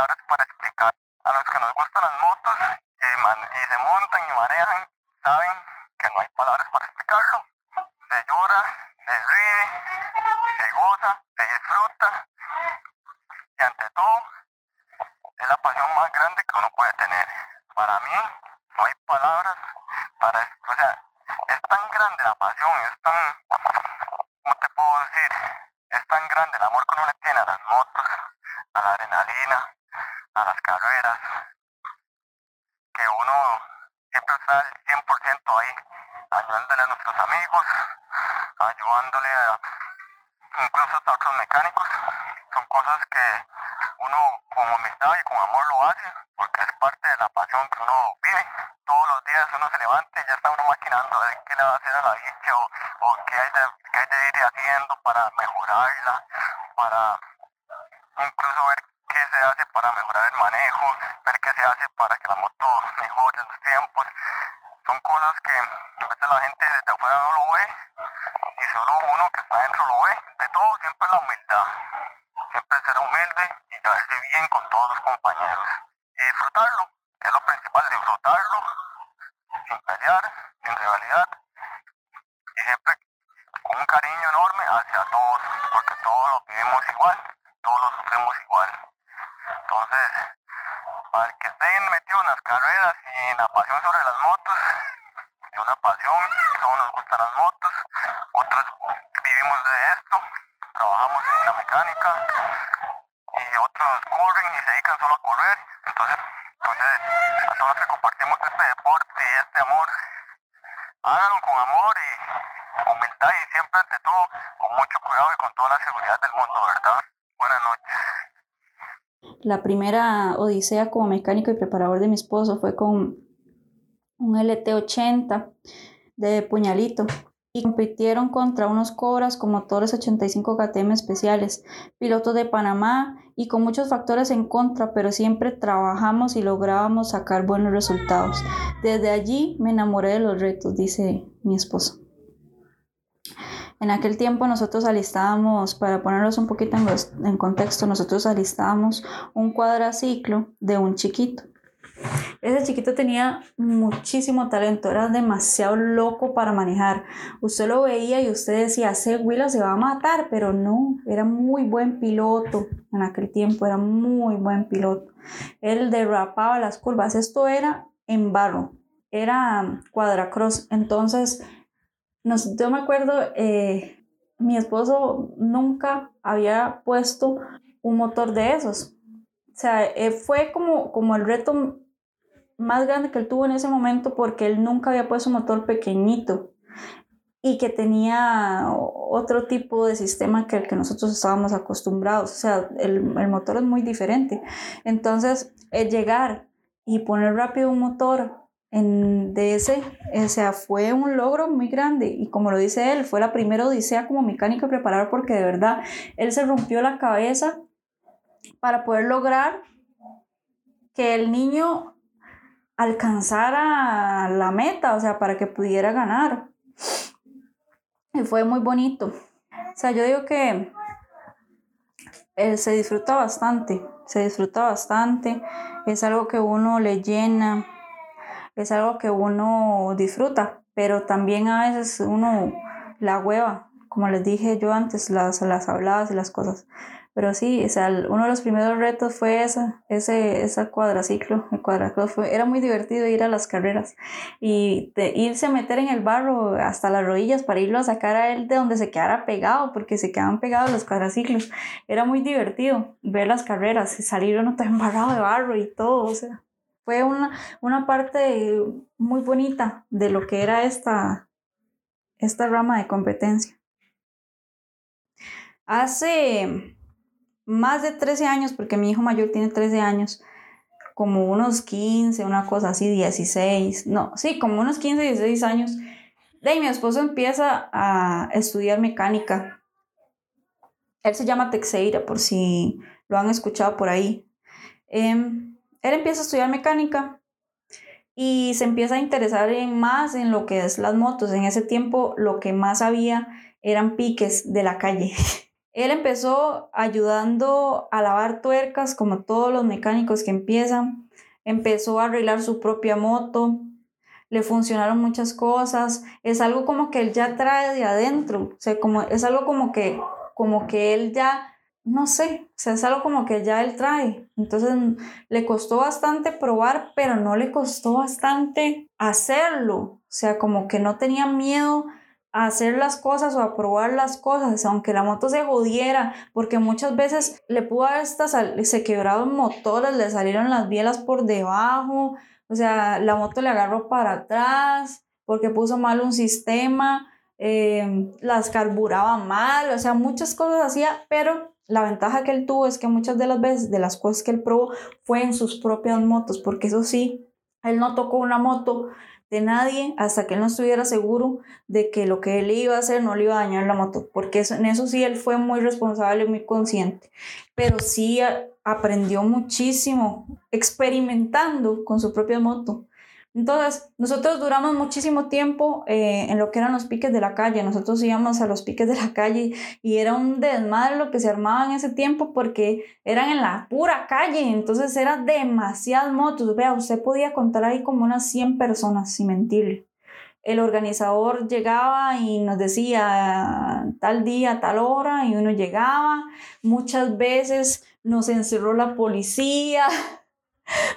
palabras para explicar a los que nos gustan las como mecánico y preparador de mi esposo. Fue con un LT80 de puñalito y compitieron contra unos cobras con motores 85 KTM especiales, pilotos de Panamá y con muchos factores en contra, pero siempre trabajamos y lográbamos sacar buenos resultados. Desde allí me enamoré de los retos, dice mi esposo. En aquel tiempo nosotros alistábamos, para ponerlos un poquito en, contexto, nosotros alistábamos un cuadraciclo de un chiquito. Ese chiquito tenía muchísimo talento, era demasiado loco para manejar. Usted lo veía y usted decía, ese Willow se va a matar, pero no, era muy buen piloto en aquel tiempo, era muy buen piloto. Él derrapaba las curvas, esto era en barro, era cuadracross, entonces yo me acuerdo, eh, mi esposo nunca había puesto un motor de esos. O sea, eh, fue como, como el reto más grande que él tuvo en ese momento porque él nunca había puesto un motor pequeñito y que tenía otro tipo de sistema que el que nosotros estábamos acostumbrados. O sea, el, el motor es muy diferente. Entonces, el llegar y poner rápido un motor en, de ese, o sea, fue un logro muy grande y como lo dice él, fue la primera odisea como mecánico preparar porque de verdad él se rompió la cabeza para poder lograr que el niño alcanzara la meta, o sea, para que pudiera ganar. Y fue muy bonito. O sea, yo digo que él se disfruta bastante, se disfruta bastante, es algo que uno le llena, es algo que uno disfruta, pero también a veces uno la hueva, como les dije yo antes, las, las habladas y las cosas. Pero sí, o sea, uno de los primeros retos fue esa, ese, ese cuadraciclo. El era muy divertido ir a las carreras y irse a meter en el barro hasta las rodillas para irlo a sacar a él de donde se quedara pegado, porque se quedaban pegados los cuadraciclos. Era muy divertido ver las carreras y salir uno todo embarrado de barro y todo, o sea fue una, una parte muy bonita de lo que era esta, esta rama de competencia. Hace más de 13 años, porque mi hijo mayor tiene 13 años, como unos 15, una cosa así, 16, no, sí, como unos 15, 16 años, de mi esposo empieza a estudiar mecánica. Él se llama Texeira, por si lo han escuchado por ahí. Eh, él empieza a estudiar mecánica y se empieza a interesar en más en lo que es las motos. En ese tiempo lo que más había eran piques de la calle. Él empezó ayudando a lavar tuercas como todos los mecánicos que empiezan. Empezó a arreglar su propia moto. Le funcionaron muchas cosas. Es algo como que él ya trae de adentro. O sea, como, es algo como que, como que él ya no sé, o sea, es algo como que ya él trae. Entonces le costó bastante probar, pero no le costó bastante hacerlo. O sea, como que no tenía miedo a hacer las cosas o a probar las cosas, aunque la moto se jodiera, porque muchas veces le pudo haber hasta se quebraron motores, le salieron las bielas por debajo, o sea, la moto le agarró para atrás porque puso mal un sistema, eh, las carburaba mal, o sea, muchas cosas hacía, pero la ventaja que él tuvo es que muchas de las veces de las cosas que él probó fue en sus propias motos, porque eso sí, él no tocó una moto de nadie hasta que él no estuviera seguro de que lo que él iba a hacer no le iba a dañar la moto, porque en eso sí él fue muy responsable, muy consciente, pero sí aprendió muchísimo experimentando con su propia moto. Entonces, nosotros duramos muchísimo tiempo eh, en lo que eran los piques de la calle. Nosotros íbamos a los piques de la calle y era un desmadre lo que se armaba en ese tiempo porque eran en la pura calle. Entonces, eran demasiadas motos. Vea, usted podía contar ahí como unas 100 personas, sin mentirle. El organizador llegaba y nos decía tal día, tal hora, y uno llegaba. Muchas veces nos encerró la policía.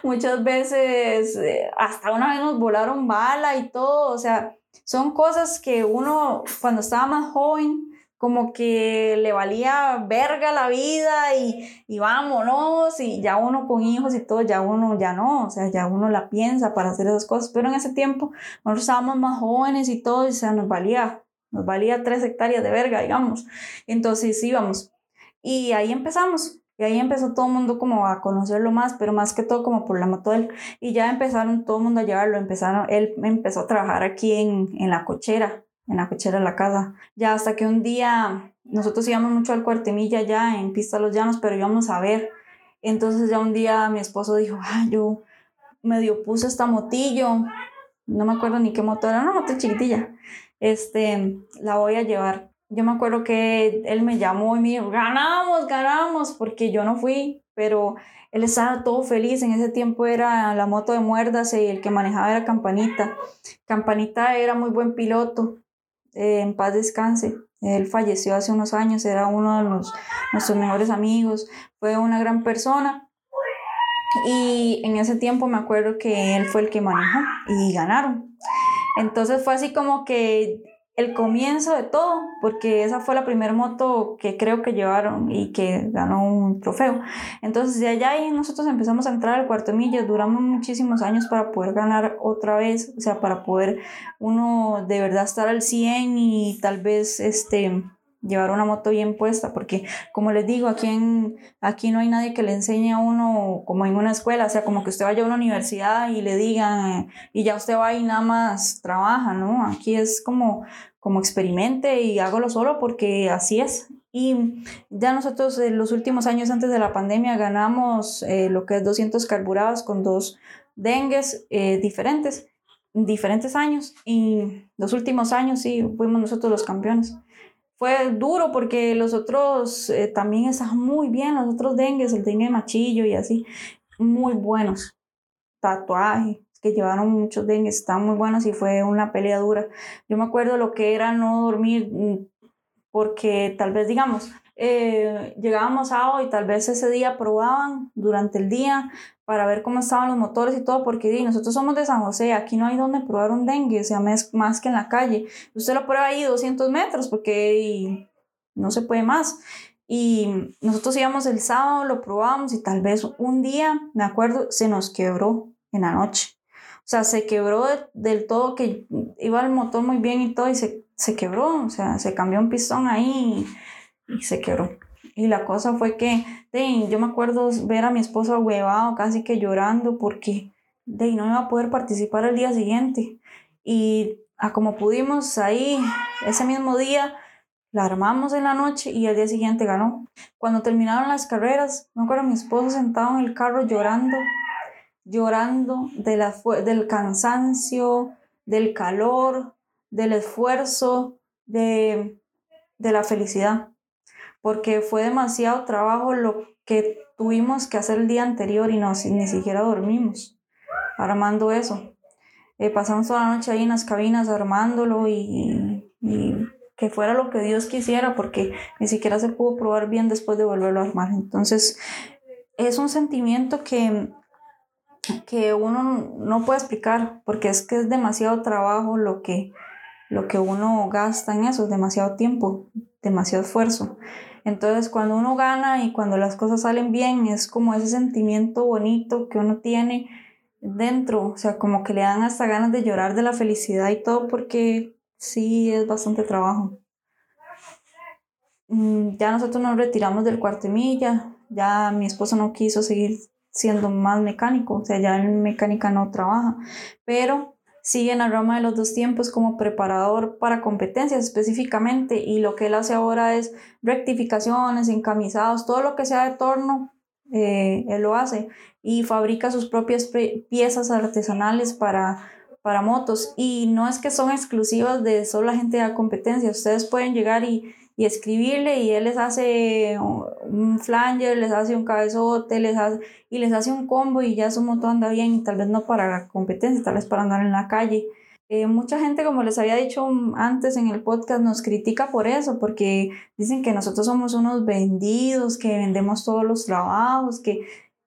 Muchas veces eh, hasta una vez nos volaron bala y todo, o sea, son cosas que uno cuando estaba más joven como que le valía verga la vida y, y vámonos y ya uno con hijos y todo, ya uno ya no, o sea, ya uno la piensa para hacer esas cosas, pero en ese tiempo nosotros estábamos más jóvenes y todo, o sea, nos valía, nos valía tres hectáreas de verga, digamos, entonces íbamos y ahí empezamos, y ahí empezó todo el mundo como a conocerlo más, pero más que todo como por la moto de él. Y ya empezaron todo el mundo a llevarlo, empezaron, él empezó a trabajar aquí en, en la cochera, en la cochera de la casa. Ya hasta que un día nosotros íbamos mucho al cuartemilla ya en Pista Los Llanos, pero íbamos a ver. Entonces ya un día mi esposo dijo, ah, yo medio puse esta motillo, no me acuerdo ni qué moto era, una moto chiquitilla, este, la voy a llevar yo me acuerdo que él me llamó y me dijo, ganamos, ganamos, porque yo no fui. pero él estaba todo feliz. En ese tiempo era la moto de Muérdase y el que manejaba era Campanita. Campanita era muy buen piloto, eh, en paz descanse. Él falleció hace unos años, era uno de los, nuestros mejores amigos, fue una gran persona. Y en ese tiempo me acuerdo que él fue el que manejó y ganaron. Entonces fue así como que el comienzo de todo, porque esa fue la primera moto que creo que llevaron y que ganó un trofeo. Entonces de allá y nosotros empezamos a entrar al cuarto millas, duramos muchísimos años para poder ganar otra vez, o sea, para poder uno de verdad estar al 100 y tal vez este llevar una moto bien puesta, porque como les digo, aquí, en, aquí no hay nadie que le enseñe a uno como en una escuela, o sea, como que usted vaya a una universidad y le digan, y ya usted va y nada más trabaja, ¿no? Aquí es como, como experimente y hágalo solo porque así es. Y ya nosotros en los últimos años antes de la pandemia ganamos eh, lo que es 200 carburados con dos dengues eh, diferentes, diferentes años, y los últimos años sí fuimos nosotros los campeones fue duro porque los otros eh, también estaban muy bien, los otros dengues, el dengue machillo y así, muy buenos. Tatuaje, que llevaron muchos dengues, estaban muy buenos y fue una pelea dura. Yo me acuerdo lo que era no dormir mm, porque tal vez, digamos, eh, llegábamos a hoy, tal vez ese día probaban durante el día para ver cómo estaban los motores y todo, porque nosotros somos de San José, aquí no hay donde probar un dengue, o sea, más, que en la calle. Usted lo prueba ahí 200 metros porque no se puede más. Y nosotros íbamos el sábado, lo probamos y tal vez un día, me acuerdo, se nos quebró en la noche. O sea, se quebró del todo, que iba el motor muy bien y todo, y se, se quebró, o sea, se cambió un pistón ahí y se quebró. Y la cosa fue que, de, yo me acuerdo ver a mi esposo huevado, casi que llorando, porque de, no iba a poder participar el día siguiente. Y a como pudimos ahí, ese mismo día, la armamos en la noche y el día siguiente ganó. Cuando terminaron las carreras, me acuerdo mi esposo sentado en el carro llorando, llorando de la, del cansancio, del calor, del esfuerzo, de, de la felicidad porque fue demasiado trabajo lo que tuvimos que hacer el día anterior y no, ni siquiera dormimos armando eso. Eh, pasamos toda la noche ahí en las cabinas armándolo y, y, que fuera lo que Dios quisiera porque ni siquiera se pudo probar bien después de volverlo a armar. Entonces es un sentimiento que, que uno no puede explicar porque es que es demasiado trabajo lo que, lo que uno gasta en eso, es demasiado tiempo, demasiado esfuerzo. Entonces, cuando uno gana y cuando las cosas salen bien, es como ese sentimiento bonito que uno tiene dentro, o sea, como que le dan hasta ganas de llorar de la felicidad y todo, porque sí es bastante trabajo. Mm, ya nosotros nos retiramos del cuarto milla, ya mi esposo no quiso seguir siendo más mecánico, o sea, ya en mecánica no trabaja, pero sigue en la rama de los dos tiempos como preparador para competencias específicamente y lo que él hace ahora es rectificaciones, encamisados, todo lo que sea de torno, eh, él lo hace y fabrica sus propias piezas artesanales para, para motos. Y no es que son exclusivas de solo la gente de la competencia, ustedes pueden llegar y y escribirle y él les hace un flanger, les hace un cabezote, les hace, y les hace un combo y ya su moto anda bien, tal vez no para la competencia, tal vez para andar en la calle. Eh, mucha gente, como les había dicho antes en el podcast, nos critica por eso, porque dicen que nosotros somos unos vendidos, que vendemos todos los trabajos, que...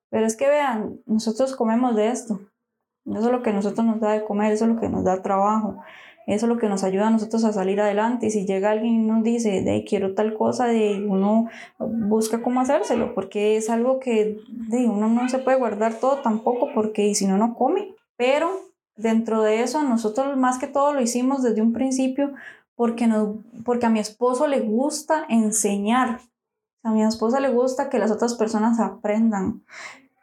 Pero es que vean, nosotros comemos de esto. Eso es lo que nosotros nos da de comer, eso es lo que nos da trabajo. Eso es lo que nos ayuda a nosotros a salir adelante. Y si llega alguien y nos dice, de quiero tal cosa, de uno busca cómo hacérselo, porque es algo que de uno no se puede guardar todo tampoco, porque si no, no come. Pero dentro de eso, nosotros más que todo lo hicimos desde un principio porque, nos, porque a mi esposo le gusta enseñar. A mi esposa le gusta que las otras personas aprendan,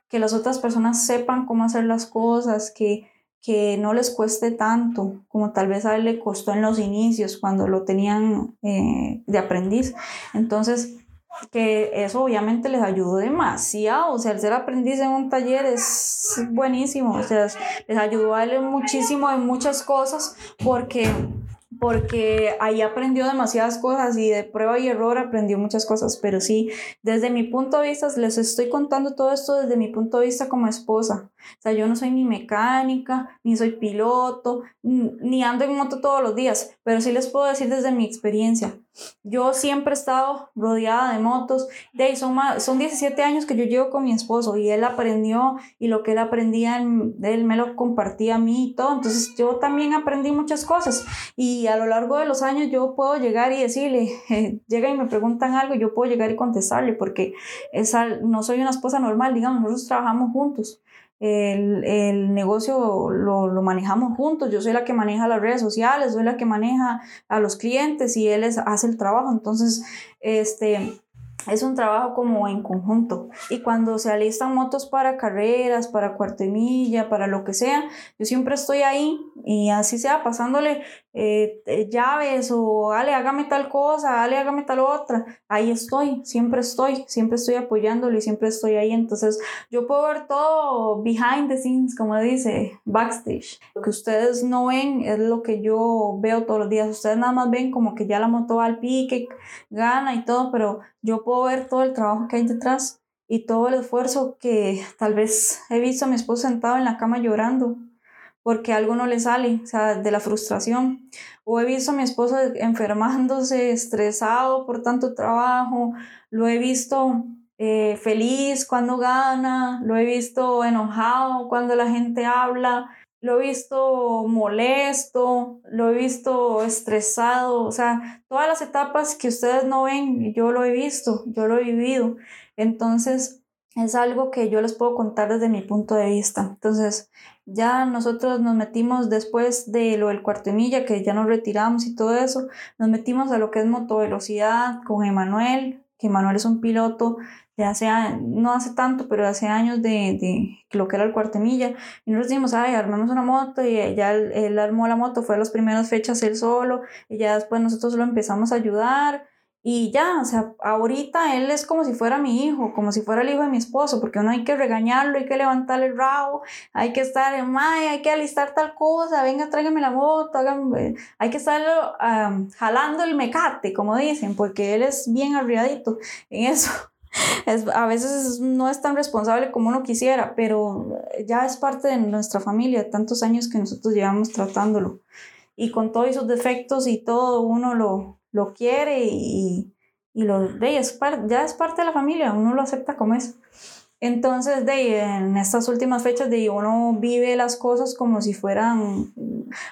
que las otras personas sepan cómo hacer las cosas, que, que no les cueste tanto como tal vez a él le costó en los inicios cuando lo tenían eh, de aprendiz. Entonces, que eso obviamente les ayudó demasiado, o sea, el ser aprendiz en un taller es buenísimo, o sea, les ayudó a él muchísimo en muchas cosas porque porque ahí aprendió demasiadas cosas y de prueba y error aprendió muchas cosas, pero sí, desde mi punto de vista, les estoy contando todo esto desde mi punto de vista como esposa. O sea, yo no soy ni mecánica, ni soy piloto, ni ando en moto todos los días, pero sí les puedo decir desde mi experiencia. Yo siempre he estado rodeada de motos. De ahí son, son 17 años que yo llevo con mi esposo y él aprendió y lo que él aprendía, él me lo compartía a mí y todo. Entonces yo también aprendí muchas cosas y a lo largo de los años yo puedo llegar y decirle, eh, llega y me preguntan algo, yo puedo llegar y contestarle porque esa, no soy una esposa normal, digamos, nosotros trabajamos juntos el, el negocio lo, lo, manejamos juntos. Yo soy la que maneja las redes sociales, soy la que maneja a los clientes y él es, hace el trabajo. Entonces, este, es un trabajo como en conjunto. Y cuando se alistan motos para carreras, para cuarto milla, para lo que sea, yo siempre estoy ahí y así sea pasándole eh, eh, llaves o Ale, hágame tal cosa, Ale, hágame tal otra. Ahí estoy, siempre estoy, siempre estoy apoyándolo y siempre estoy ahí. Entonces yo puedo ver todo behind the scenes, como dice, backstage. Lo que ustedes no ven es lo que yo veo todos los días. Ustedes nada más ven como que ya la moto va al pique, gana y todo, pero yo puedo ver todo el trabajo que hay detrás y todo el esfuerzo que tal vez he visto a mi esposo sentado en la cama llorando porque algo no le sale, o sea, de la frustración. O he visto a mi esposo enfermándose, estresado por tanto trabajo, lo he visto eh, feliz cuando gana, lo he visto enojado cuando la gente habla, lo he visto molesto, lo he visto estresado, o sea, todas las etapas que ustedes no ven, yo lo he visto, yo lo he vivido. Entonces, es algo que yo les puedo contar desde mi punto de vista. Entonces, ya nosotros nos metimos después de lo del cuarto de milla, que ya nos retiramos y todo eso, nos metimos a lo que es motovelocidad con Emanuel, que Emanuel es un piloto de hace, no hace tanto, pero hace años de, de lo que era el cuarto de milla. Y nosotros dijimos, ay, armemos una moto y ya él, él armó la moto, fue a las primeras fechas él solo y ya después nosotros lo empezamos a ayudar y ya, o sea, ahorita él es como si fuera mi hijo, como si fuera el hijo de mi esposo, porque uno hay que regañarlo, hay que levantarle el rabo, hay que estar en may, hay que alistar tal cosa, venga, tráigame la moto, hay que estar jalando el mecate, como dicen, porque él es bien arriadito en eso. Es, a veces no es tan responsable como uno quisiera, pero ya es parte de nuestra familia, tantos años que nosotros llevamos tratándolo. Y con todos sus defectos y todo, uno lo, lo quiere y, y lo, ya es parte de la familia, uno lo acepta como es. Entonces, de, en estas últimas fechas, de, uno vive las cosas como si fueran,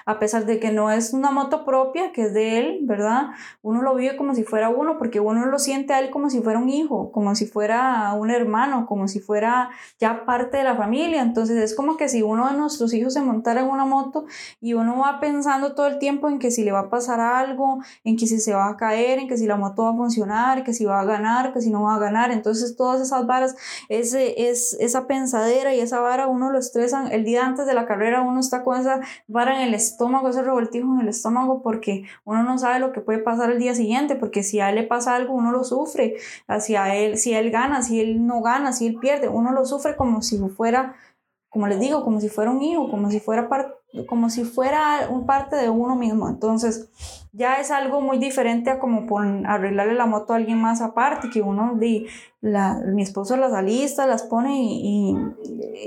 a pesar de que no es una moto propia, que es de él, ¿verdad? Uno lo vive como si fuera uno, porque uno lo siente a él como si fuera un hijo, como si fuera un hermano, como si fuera ya parte de la familia. Entonces, es como que si uno de nuestros hijos se montara en una moto y uno va pensando todo el tiempo en que si le va a pasar algo, en que si se va a caer, en que si la moto va a funcionar, que si va a ganar, que si no va a ganar. Entonces, todas esas varas, ese es esa pensadera y esa vara uno lo estresan. El día antes de la carrera uno está con esa vara en el estómago, ese revoltijo en el estómago porque uno no sabe lo que puede pasar el día siguiente, porque si a él le pasa algo uno lo sufre, hacia él, si él gana, si él no gana, si él pierde, uno lo sufre como si fuera, como les digo, como si fuera un hijo, como si fuera parte como si fuera un parte de uno mismo. Entonces, ya es algo muy diferente a como por arreglarle la moto a alguien más aparte, que uno, de, la, mi esposo las alista, las pone y,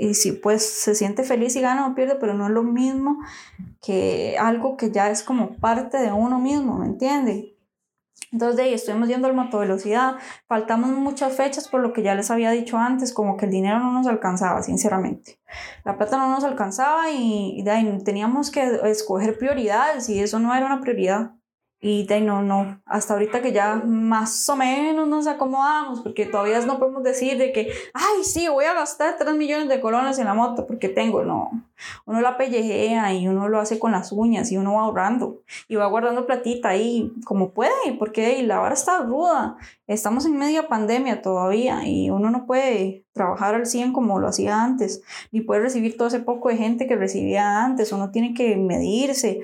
y, si pues se siente feliz y gana o pierde, pero no es lo mismo que algo que ya es como parte de uno mismo, ¿me entiende? Entonces, de ahí estuvimos yendo al motovelocidad, faltamos muchas fechas por lo que ya les había dicho antes, como que el dinero no nos alcanzaba, sinceramente. La plata no nos alcanzaba y, de ahí teníamos que escoger prioridades y eso no era una prioridad. Y de no, no, hasta ahorita que ya más o menos nos acomodamos, porque todavía no podemos decir de que, ay, sí, voy a gastar 3 millones de colones en la moto porque tengo, no. Uno la pellejea y uno lo hace con las uñas y uno va ahorrando y va guardando platita ahí como puede, porque la vara está ruda. Estamos en media pandemia todavía y uno no puede trabajar al 100 como lo hacía antes, ni puede recibir todo ese poco de gente que recibía antes. Uno tiene que medirse,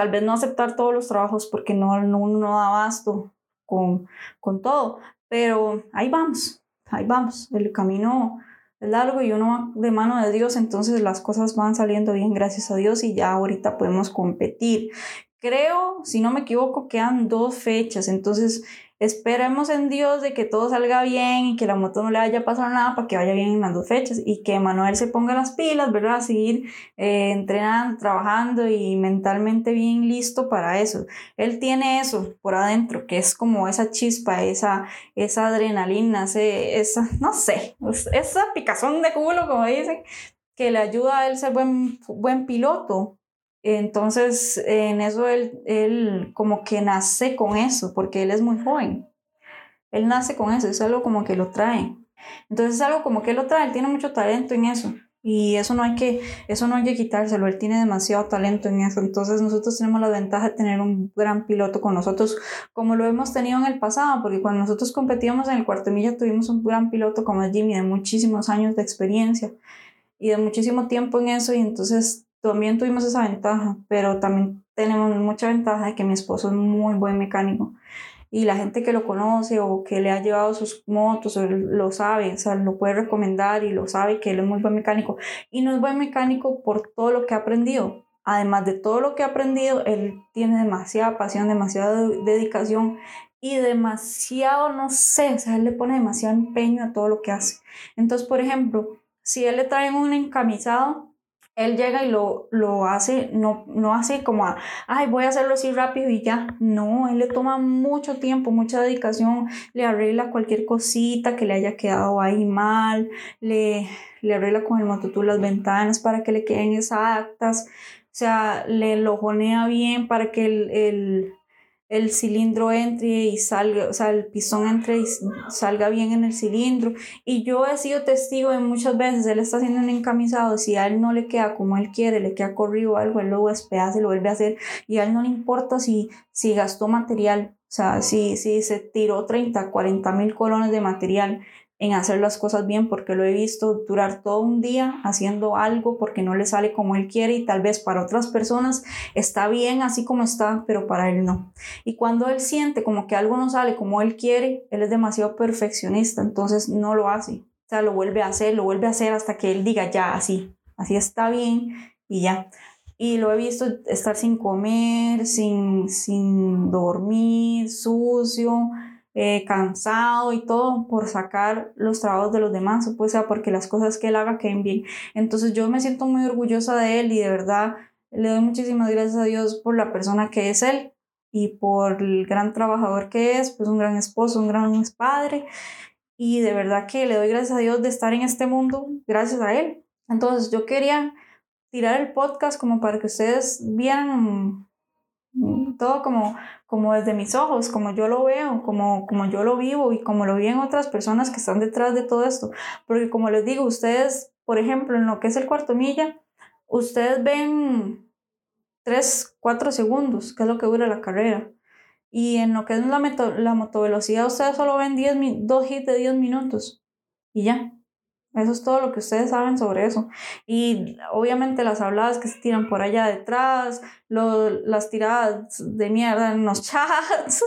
tal vez no aceptar todos los trabajos porque no, no, no da abasto con, con todo, pero ahí vamos, ahí vamos, el camino es largo y uno va de mano de Dios, entonces las cosas van saliendo bien, gracias a Dios, y ya ahorita podemos competir. creo, si no me equivoco, quedan dos fechas, entonces esperemos en Dios de que todo salga bien y que la moto no le vaya a pasar nada para que vaya bien en las dos fechas y que Manuel se ponga las pilas, ¿verdad? A seguir eh, entrenando, trabajando y mentalmente bien listo para eso. Él tiene eso por adentro, que es como esa chispa, esa, esa adrenalina, esa, no sé, esa picazón de culo, como dicen, que le ayuda a él ser buen, buen piloto. Entonces, en eso él, él como que nace con eso, porque él es muy joven. Él nace con eso, es algo como que lo trae. Entonces es algo como que lo trae, él tiene mucho talento en eso. Y eso no hay que, eso no hay que quitárselo, él tiene demasiado talento en eso. Entonces nosotros tenemos la ventaja de tener un gran piloto con nosotros, como lo hemos tenido en el pasado, porque cuando nosotros competíamos en el cuarto milla tuvimos un gran piloto como Jimmy de muchísimos años de experiencia y de muchísimo tiempo en eso. Y entonces también tuvimos esa ventaja, pero también tenemos mucha ventaja de que mi esposo es muy buen mecánico y la gente que lo conoce o que le ha llevado sus motos lo sabe, o sea, lo puede recomendar y lo sabe que él es muy buen mecánico y no es buen mecánico por todo lo que ha aprendido. Además de todo lo que ha aprendido, él tiene demasiada pasión, demasiada dedicación y demasiado, no sé, o sea, él le pone demasiado empeño a todo lo que hace. Entonces, por ejemplo, si él le traen un encamisado, él llega y lo, lo hace, no, no hace como, ay, voy a hacerlo así rápido y ya. No, él le toma mucho tiempo, mucha dedicación, le arregla cualquier cosita que le haya quedado ahí mal, le, le arregla con el mototool las ventanas para que le queden exactas, o sea, le lojonea bien para que el el cilindro entre y salga, o sea, el pistón entre y salga bien en el cilindro. Y yo he sido testigo de muchas veces, él está haciendo un encamisado, si a él no le queda como él quiere, le queda corrido algo, él lo espea, se lo vuelve a hacer y a él no le importa si, si gastó material, o sea, si, si se tiró 30, 40 mil colones de material en hacer las cosas bien porque lo he visto durar todo un día haciendo algo porque no le sale como él quiere y tal vez para otras personas está bien así como está, pero para él no. Y cuando él siente como que algo no sale como él quiere, él es demasiado perfeccionista, entonces no lo hace. O sea, lo vuelve a hacer, lo vuelve a hacer hasta que él diga ya así, así está bien y ya. Y lo he visto estar sin comer, sin, sin dormir, sucio, eh, cansado y todo por sacar los trabajos de los demás, o pues sea porque las cosas que él haga queden bien. Entonces yo me siento muy orgullosa de él y de verdad le doy muchísimas gracias a Dios por la persona que es él y por el gran trabajador que es, pues un gran esposo, un gran padre y de verdad que le doy gracias a Dios de estar en este mundo gracias a él. Entonces yo quería tirar el podcast como para que ustedes vieran todo como, como desde mis ojos, como yo lo veo, como, como yo lo vivo y como lo viven otras personas que están detrás de todo esto. Porque como les digo, ustedes, por ejemplo, en lo que es el cuarto milla, ustedes ven 3, 4 segundos, que es lo que dura la carrera. Y en lo que es la, la motovelocidad, ustedes solo ven 10, 2 hits de 10 minutos. Y ya. Eso es todo lo que ustedes saben sobre eso. Y obviamente las habladas que se tiran por allá detrás, las tiradas de mierda en los chats,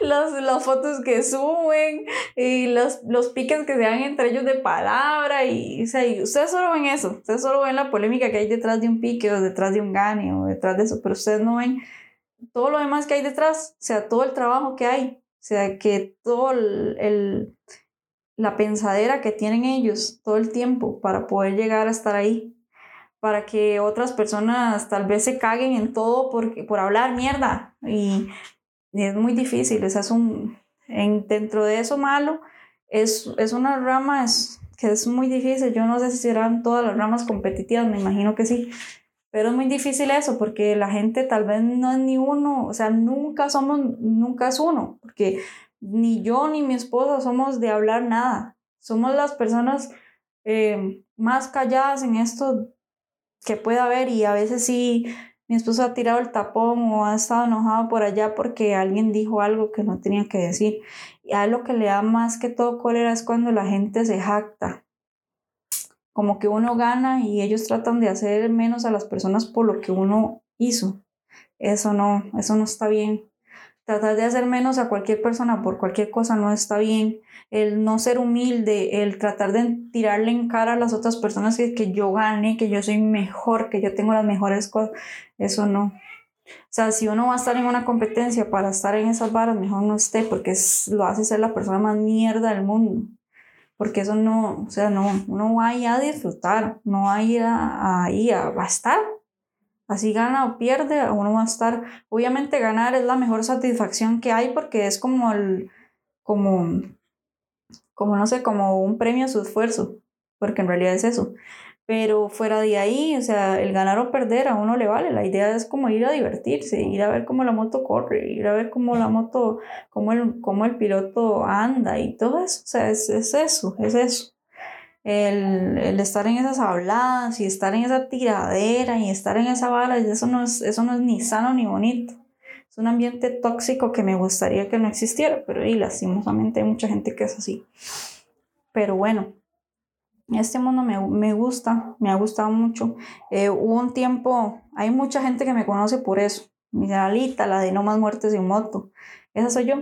las fotos que suben y los, los piques que se dan entre ellos de palabra. Y, o sea, ustedes solo ven eso. Ustedes solo ven la polémica que hay detrás de un pique o detrás de un gane o detrás de eso. Pero ustedes no ven todo lo demás que hay detrás. O sea, todo el trabajo que hay. O sea, que todo el la pensadera que tienen ellos todo el tiempo para poder llegar a estar ahí, para que otras personas tal vez se caguen en todo por, por hablar mierda. Y, es muy difícil, es un, en, dentro de eso malo es, es una rama que es muy difícil, yo no sé si serán todas las ramas competitivas, me imagino que sí, pero es muy difícil eso porque la gente tal vez no es ni uno, o sea, nunca somos, nunca es uno, porque ni yo ni mi esposa somos de hablar nada. Somos las personas eh, más calladas en esto que pueda haber y a veces sí mi esposo ha tirado el tapón o ha estado enojado por allá porque alguien dijo algo que no tenía que decir. Y a lo que le da más que todo cólera es cuando la gente se jacta. Como que uno gana y ellos tratan de hacer menos a las personas por lo que uno hizo. Eso no, eso no está bien. Tratar de hacer menos a cualquier persona por cualquier cosa no está bien. El no ser humilde, el tratar de tirarle en cara a las otras personas que, que yo gane, que yo soy mejor, que yo tengo las mejores cosas, eso no. O sea, si uno va a estar en una competencia para estar en esas varas, mejor no esté, porque es, lo hace ser la persona más mierda del mundo. Porque eso no, o sea, no, uno va ahí a disfrutar, no va a ir ahí a, a, estar. Así gana o pierde, uno va a estar. Obviamente ganar es la mejor satisfacción que hay porque es como el, como, como no sé, como un premio a su esfuerzo, porque en realidad es eso. Pero fuera de ahí, o sea, el ganar o perder a uno le vale. La idea es como ir a divertirse, ir a ver cómo la moto corre, ir a ver cómo la moto, cómo el, cómo el piloto anda y todo eso. O sea, es, es eso, es eso. El, el, estar en esas habladas y estar en esa tiradera y estar en esa bala, eso no es, eso no es ni sano ni bonito. Es un ambiente tóxico que me gustaría que no existiera, pero y lastimosamente hay mucha gente que es así. Pero bueno, este mundo me, me, gusta, me ha gustado mucho. Eh, hubo un tiempo, hay mucha gente que me conoce por eso. Mi Alita, la de No Más Muertes en Moto. Esa soy yo.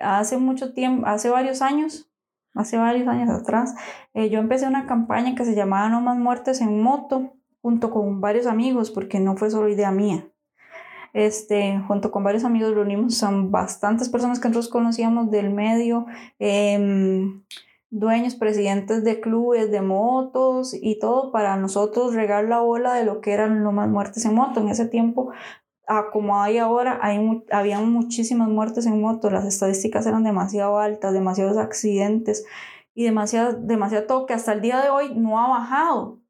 Hace mucho tiempo, hace varios años, hace varios años atrás, eh, yo empecé una campaña que se llamaba No Más Muertes en Moto, junto con varios amigos, porque no fue solo idea mía. Este, junto con varios amigos reunimos son bastantes personas que nosotros conocíamos del medio. Eh, dueños, presidentes de clubes de motos y todo para nosotros regar la bola de lo que eran no más muertes en moto. En ese tiempo, como hay ahora, hay, había muchísimas muertes en moto, las estadísticas eran demasiado altas, demasiados accidentes y demasiado, demasiado todo que hasta el día de hoy no ha bajado.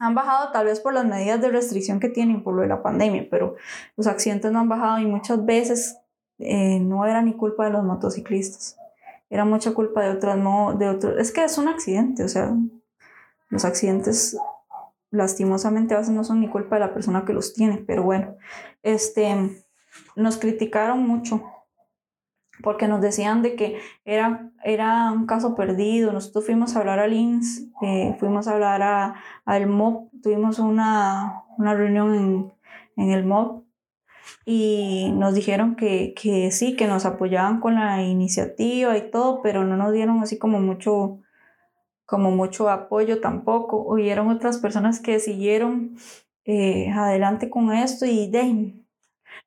Han bajado tal vez por las medidas de restricción que tienen por lo de la pandemia, pero los accidentes no han bajado y muchas veces eh, no era ni culpa de los motociclistas era mucha culpa de otras, no, de otros, es que es un accidente, o sea, los accidentes lastimosamente a veces no son ni culpa de la persona que los tiene, pero bueno, este, nos criticaron mucho porque nos decían de que era, era un caso perdido. Nosotros fuimos a hablar al INS, eh, fuimos a hablar a, al MOB, tuvimos una, una reunión en, en el MOB y nos dijeron que, que sí, que nos apoyaban con la iniciativa y todo, pero no nos dieron así como mucho, como mucho apoyo tampoco. Hubieron otras personas que siguieron eh, adelante con esto y de,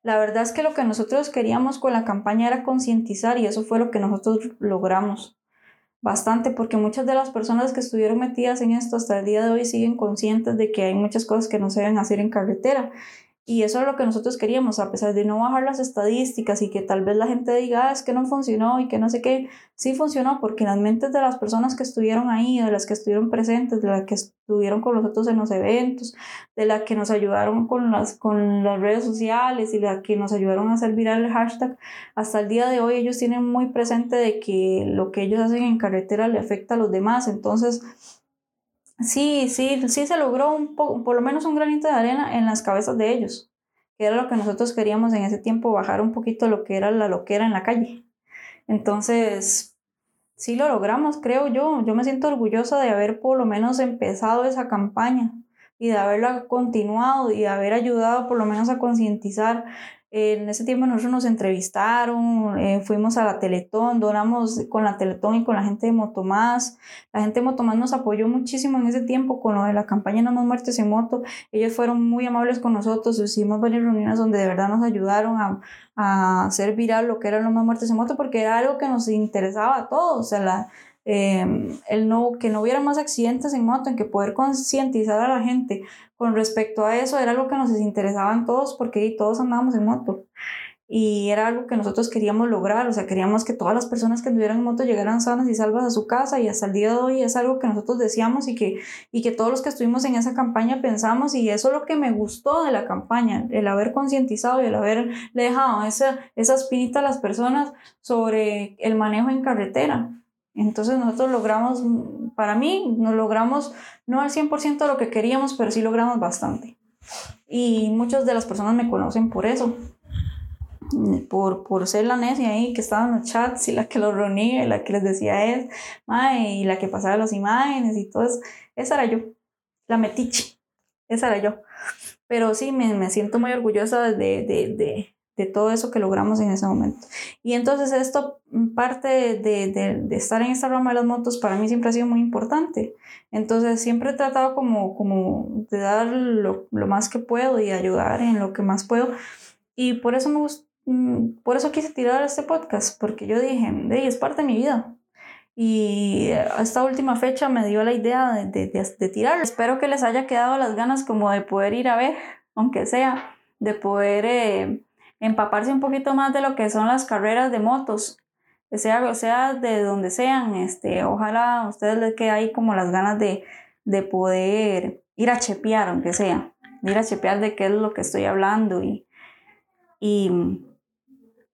la verdad es que lo que nosotros queríamos con la campaña era concientizar y eso fue lo que nosotros logramos bastante porque muchas de las personas que estuvieron metidas en esto hasta el día de hoy siguen conscientes de que hay muchas cosas que no se deben hacer en carretera y eso es lo que nosotros queríamos, a pesar de no bajar las estadísticas y que tal vez la gente diga, ah, es que no funcionó y que no sé qué, sí funcionó porque las mentes de las personas que estuvieron ahí, de las que estuvieron presentes, de las que estuvieron con nosotros en los eventos, de las que nos ayudaron con las, con las redes sociales y las que nos ayudaron a hacer viral el hashtag, hasta el día de hoy ellos tienen muy presente de que lo que ellos hacen en carretera le afecta a los demás. Entonces, sí, sí, sí se logró un poco, por lo menos un granito de arena en las cabezas de ellos, que era lo que nosotros queríamos en ese tiempo, bajar un poquito lo que era la loquera en la calle. Entonces, sí lo logramos, creo yo. Yo me siento orgullosa de haber por lo menos empezado esa campaña y de haberla continuado y de haber ayudado por lo menos a concientizar en ese tiempo nosotros nos entrevistaron, eh, fuimos a la Teletón, donamos con la Teletón y con la gente de Motomás. La gente de Motomás nos apoyó muchísimo en ese tiempo con lo de la campaña No Más Muertes en Moto. Ellos fueron muy amables con nosotros, hicimos varias reuniones donde de verdad nos ayudaron a, a hacer viral lo que era No Más Muertes en Moto porque era algo que nos interesaba a todos. O sea, la, eh, el no, que no hubiera más accidentes en moto, en que poder concientizar a la gente con respecto a eso era algo que nos interesaba a todos porque todos andábamos en moto y era algo que nosotros queríamos lograr, o sea, queríamos que todas las personas que anduvieran en moto llegaran sanas y salvas a su casa y hasta el día de hoy es algo que nosotros decíamos y que, y que todos los que estuvimos en esa campaña pensamos y eso es lo que me gustó de la campaña, el haber concientizado y el haber dejado esa, esa espinita a las personas sobre el manejo en carretera. Entonces nosotros logramos, para mí, nos logramos no al 100% de lo que queríamos, pero sí logramos bastante. Y muchas de las personas me conocen por eso, por, por ser la necia ahí que estaba en los chats y la que los reunía y la que les decía es, y la que pasaba las imágenes y todo eso. Esa era yo, la metiche, esa era yo. Pero sí, me, me siento muy orgullosa de, de, de todo eso que logramos en ese momento. Y entonces esto, mm, parte de, de, estar en esta rama de las motos, para mí siempre ha sido muy importante. Entonces siempre he tratado como, como de dar lo, lo más que puedo y ayudar en lo que más puedo. Y por eso me mm, por eso quise tirar este podcast, porque yo dije, hey, es parte de mi vida. Y esta última fecha me dio la idea de, de, de, de tirar. Espero que les haya quedado las ganas como de poder ir a ver, aunque sea, de poder... Eh, empaparse un poquito más de lo que son las carreras de motos, sea, sea de donde sean, este, ojalá a ustedes les quede ahí como las ganas de, de poder ir a chepear, aunque sea, ir a chepear de qué es lo que estoy hablando y, y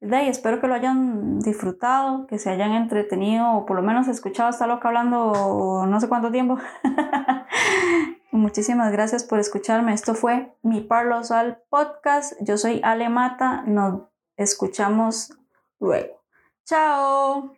de ahí, espero que lo hayan disfrutado, que se hayan entretenido o por lo menos escuchado hasta loca hablando no sé cuánto tiempo. Muchísimas gracias por escucharme. Esto fue mi Parlo al podcast. Yo soy Ale Mata. Nos escuchamos luego. Chao.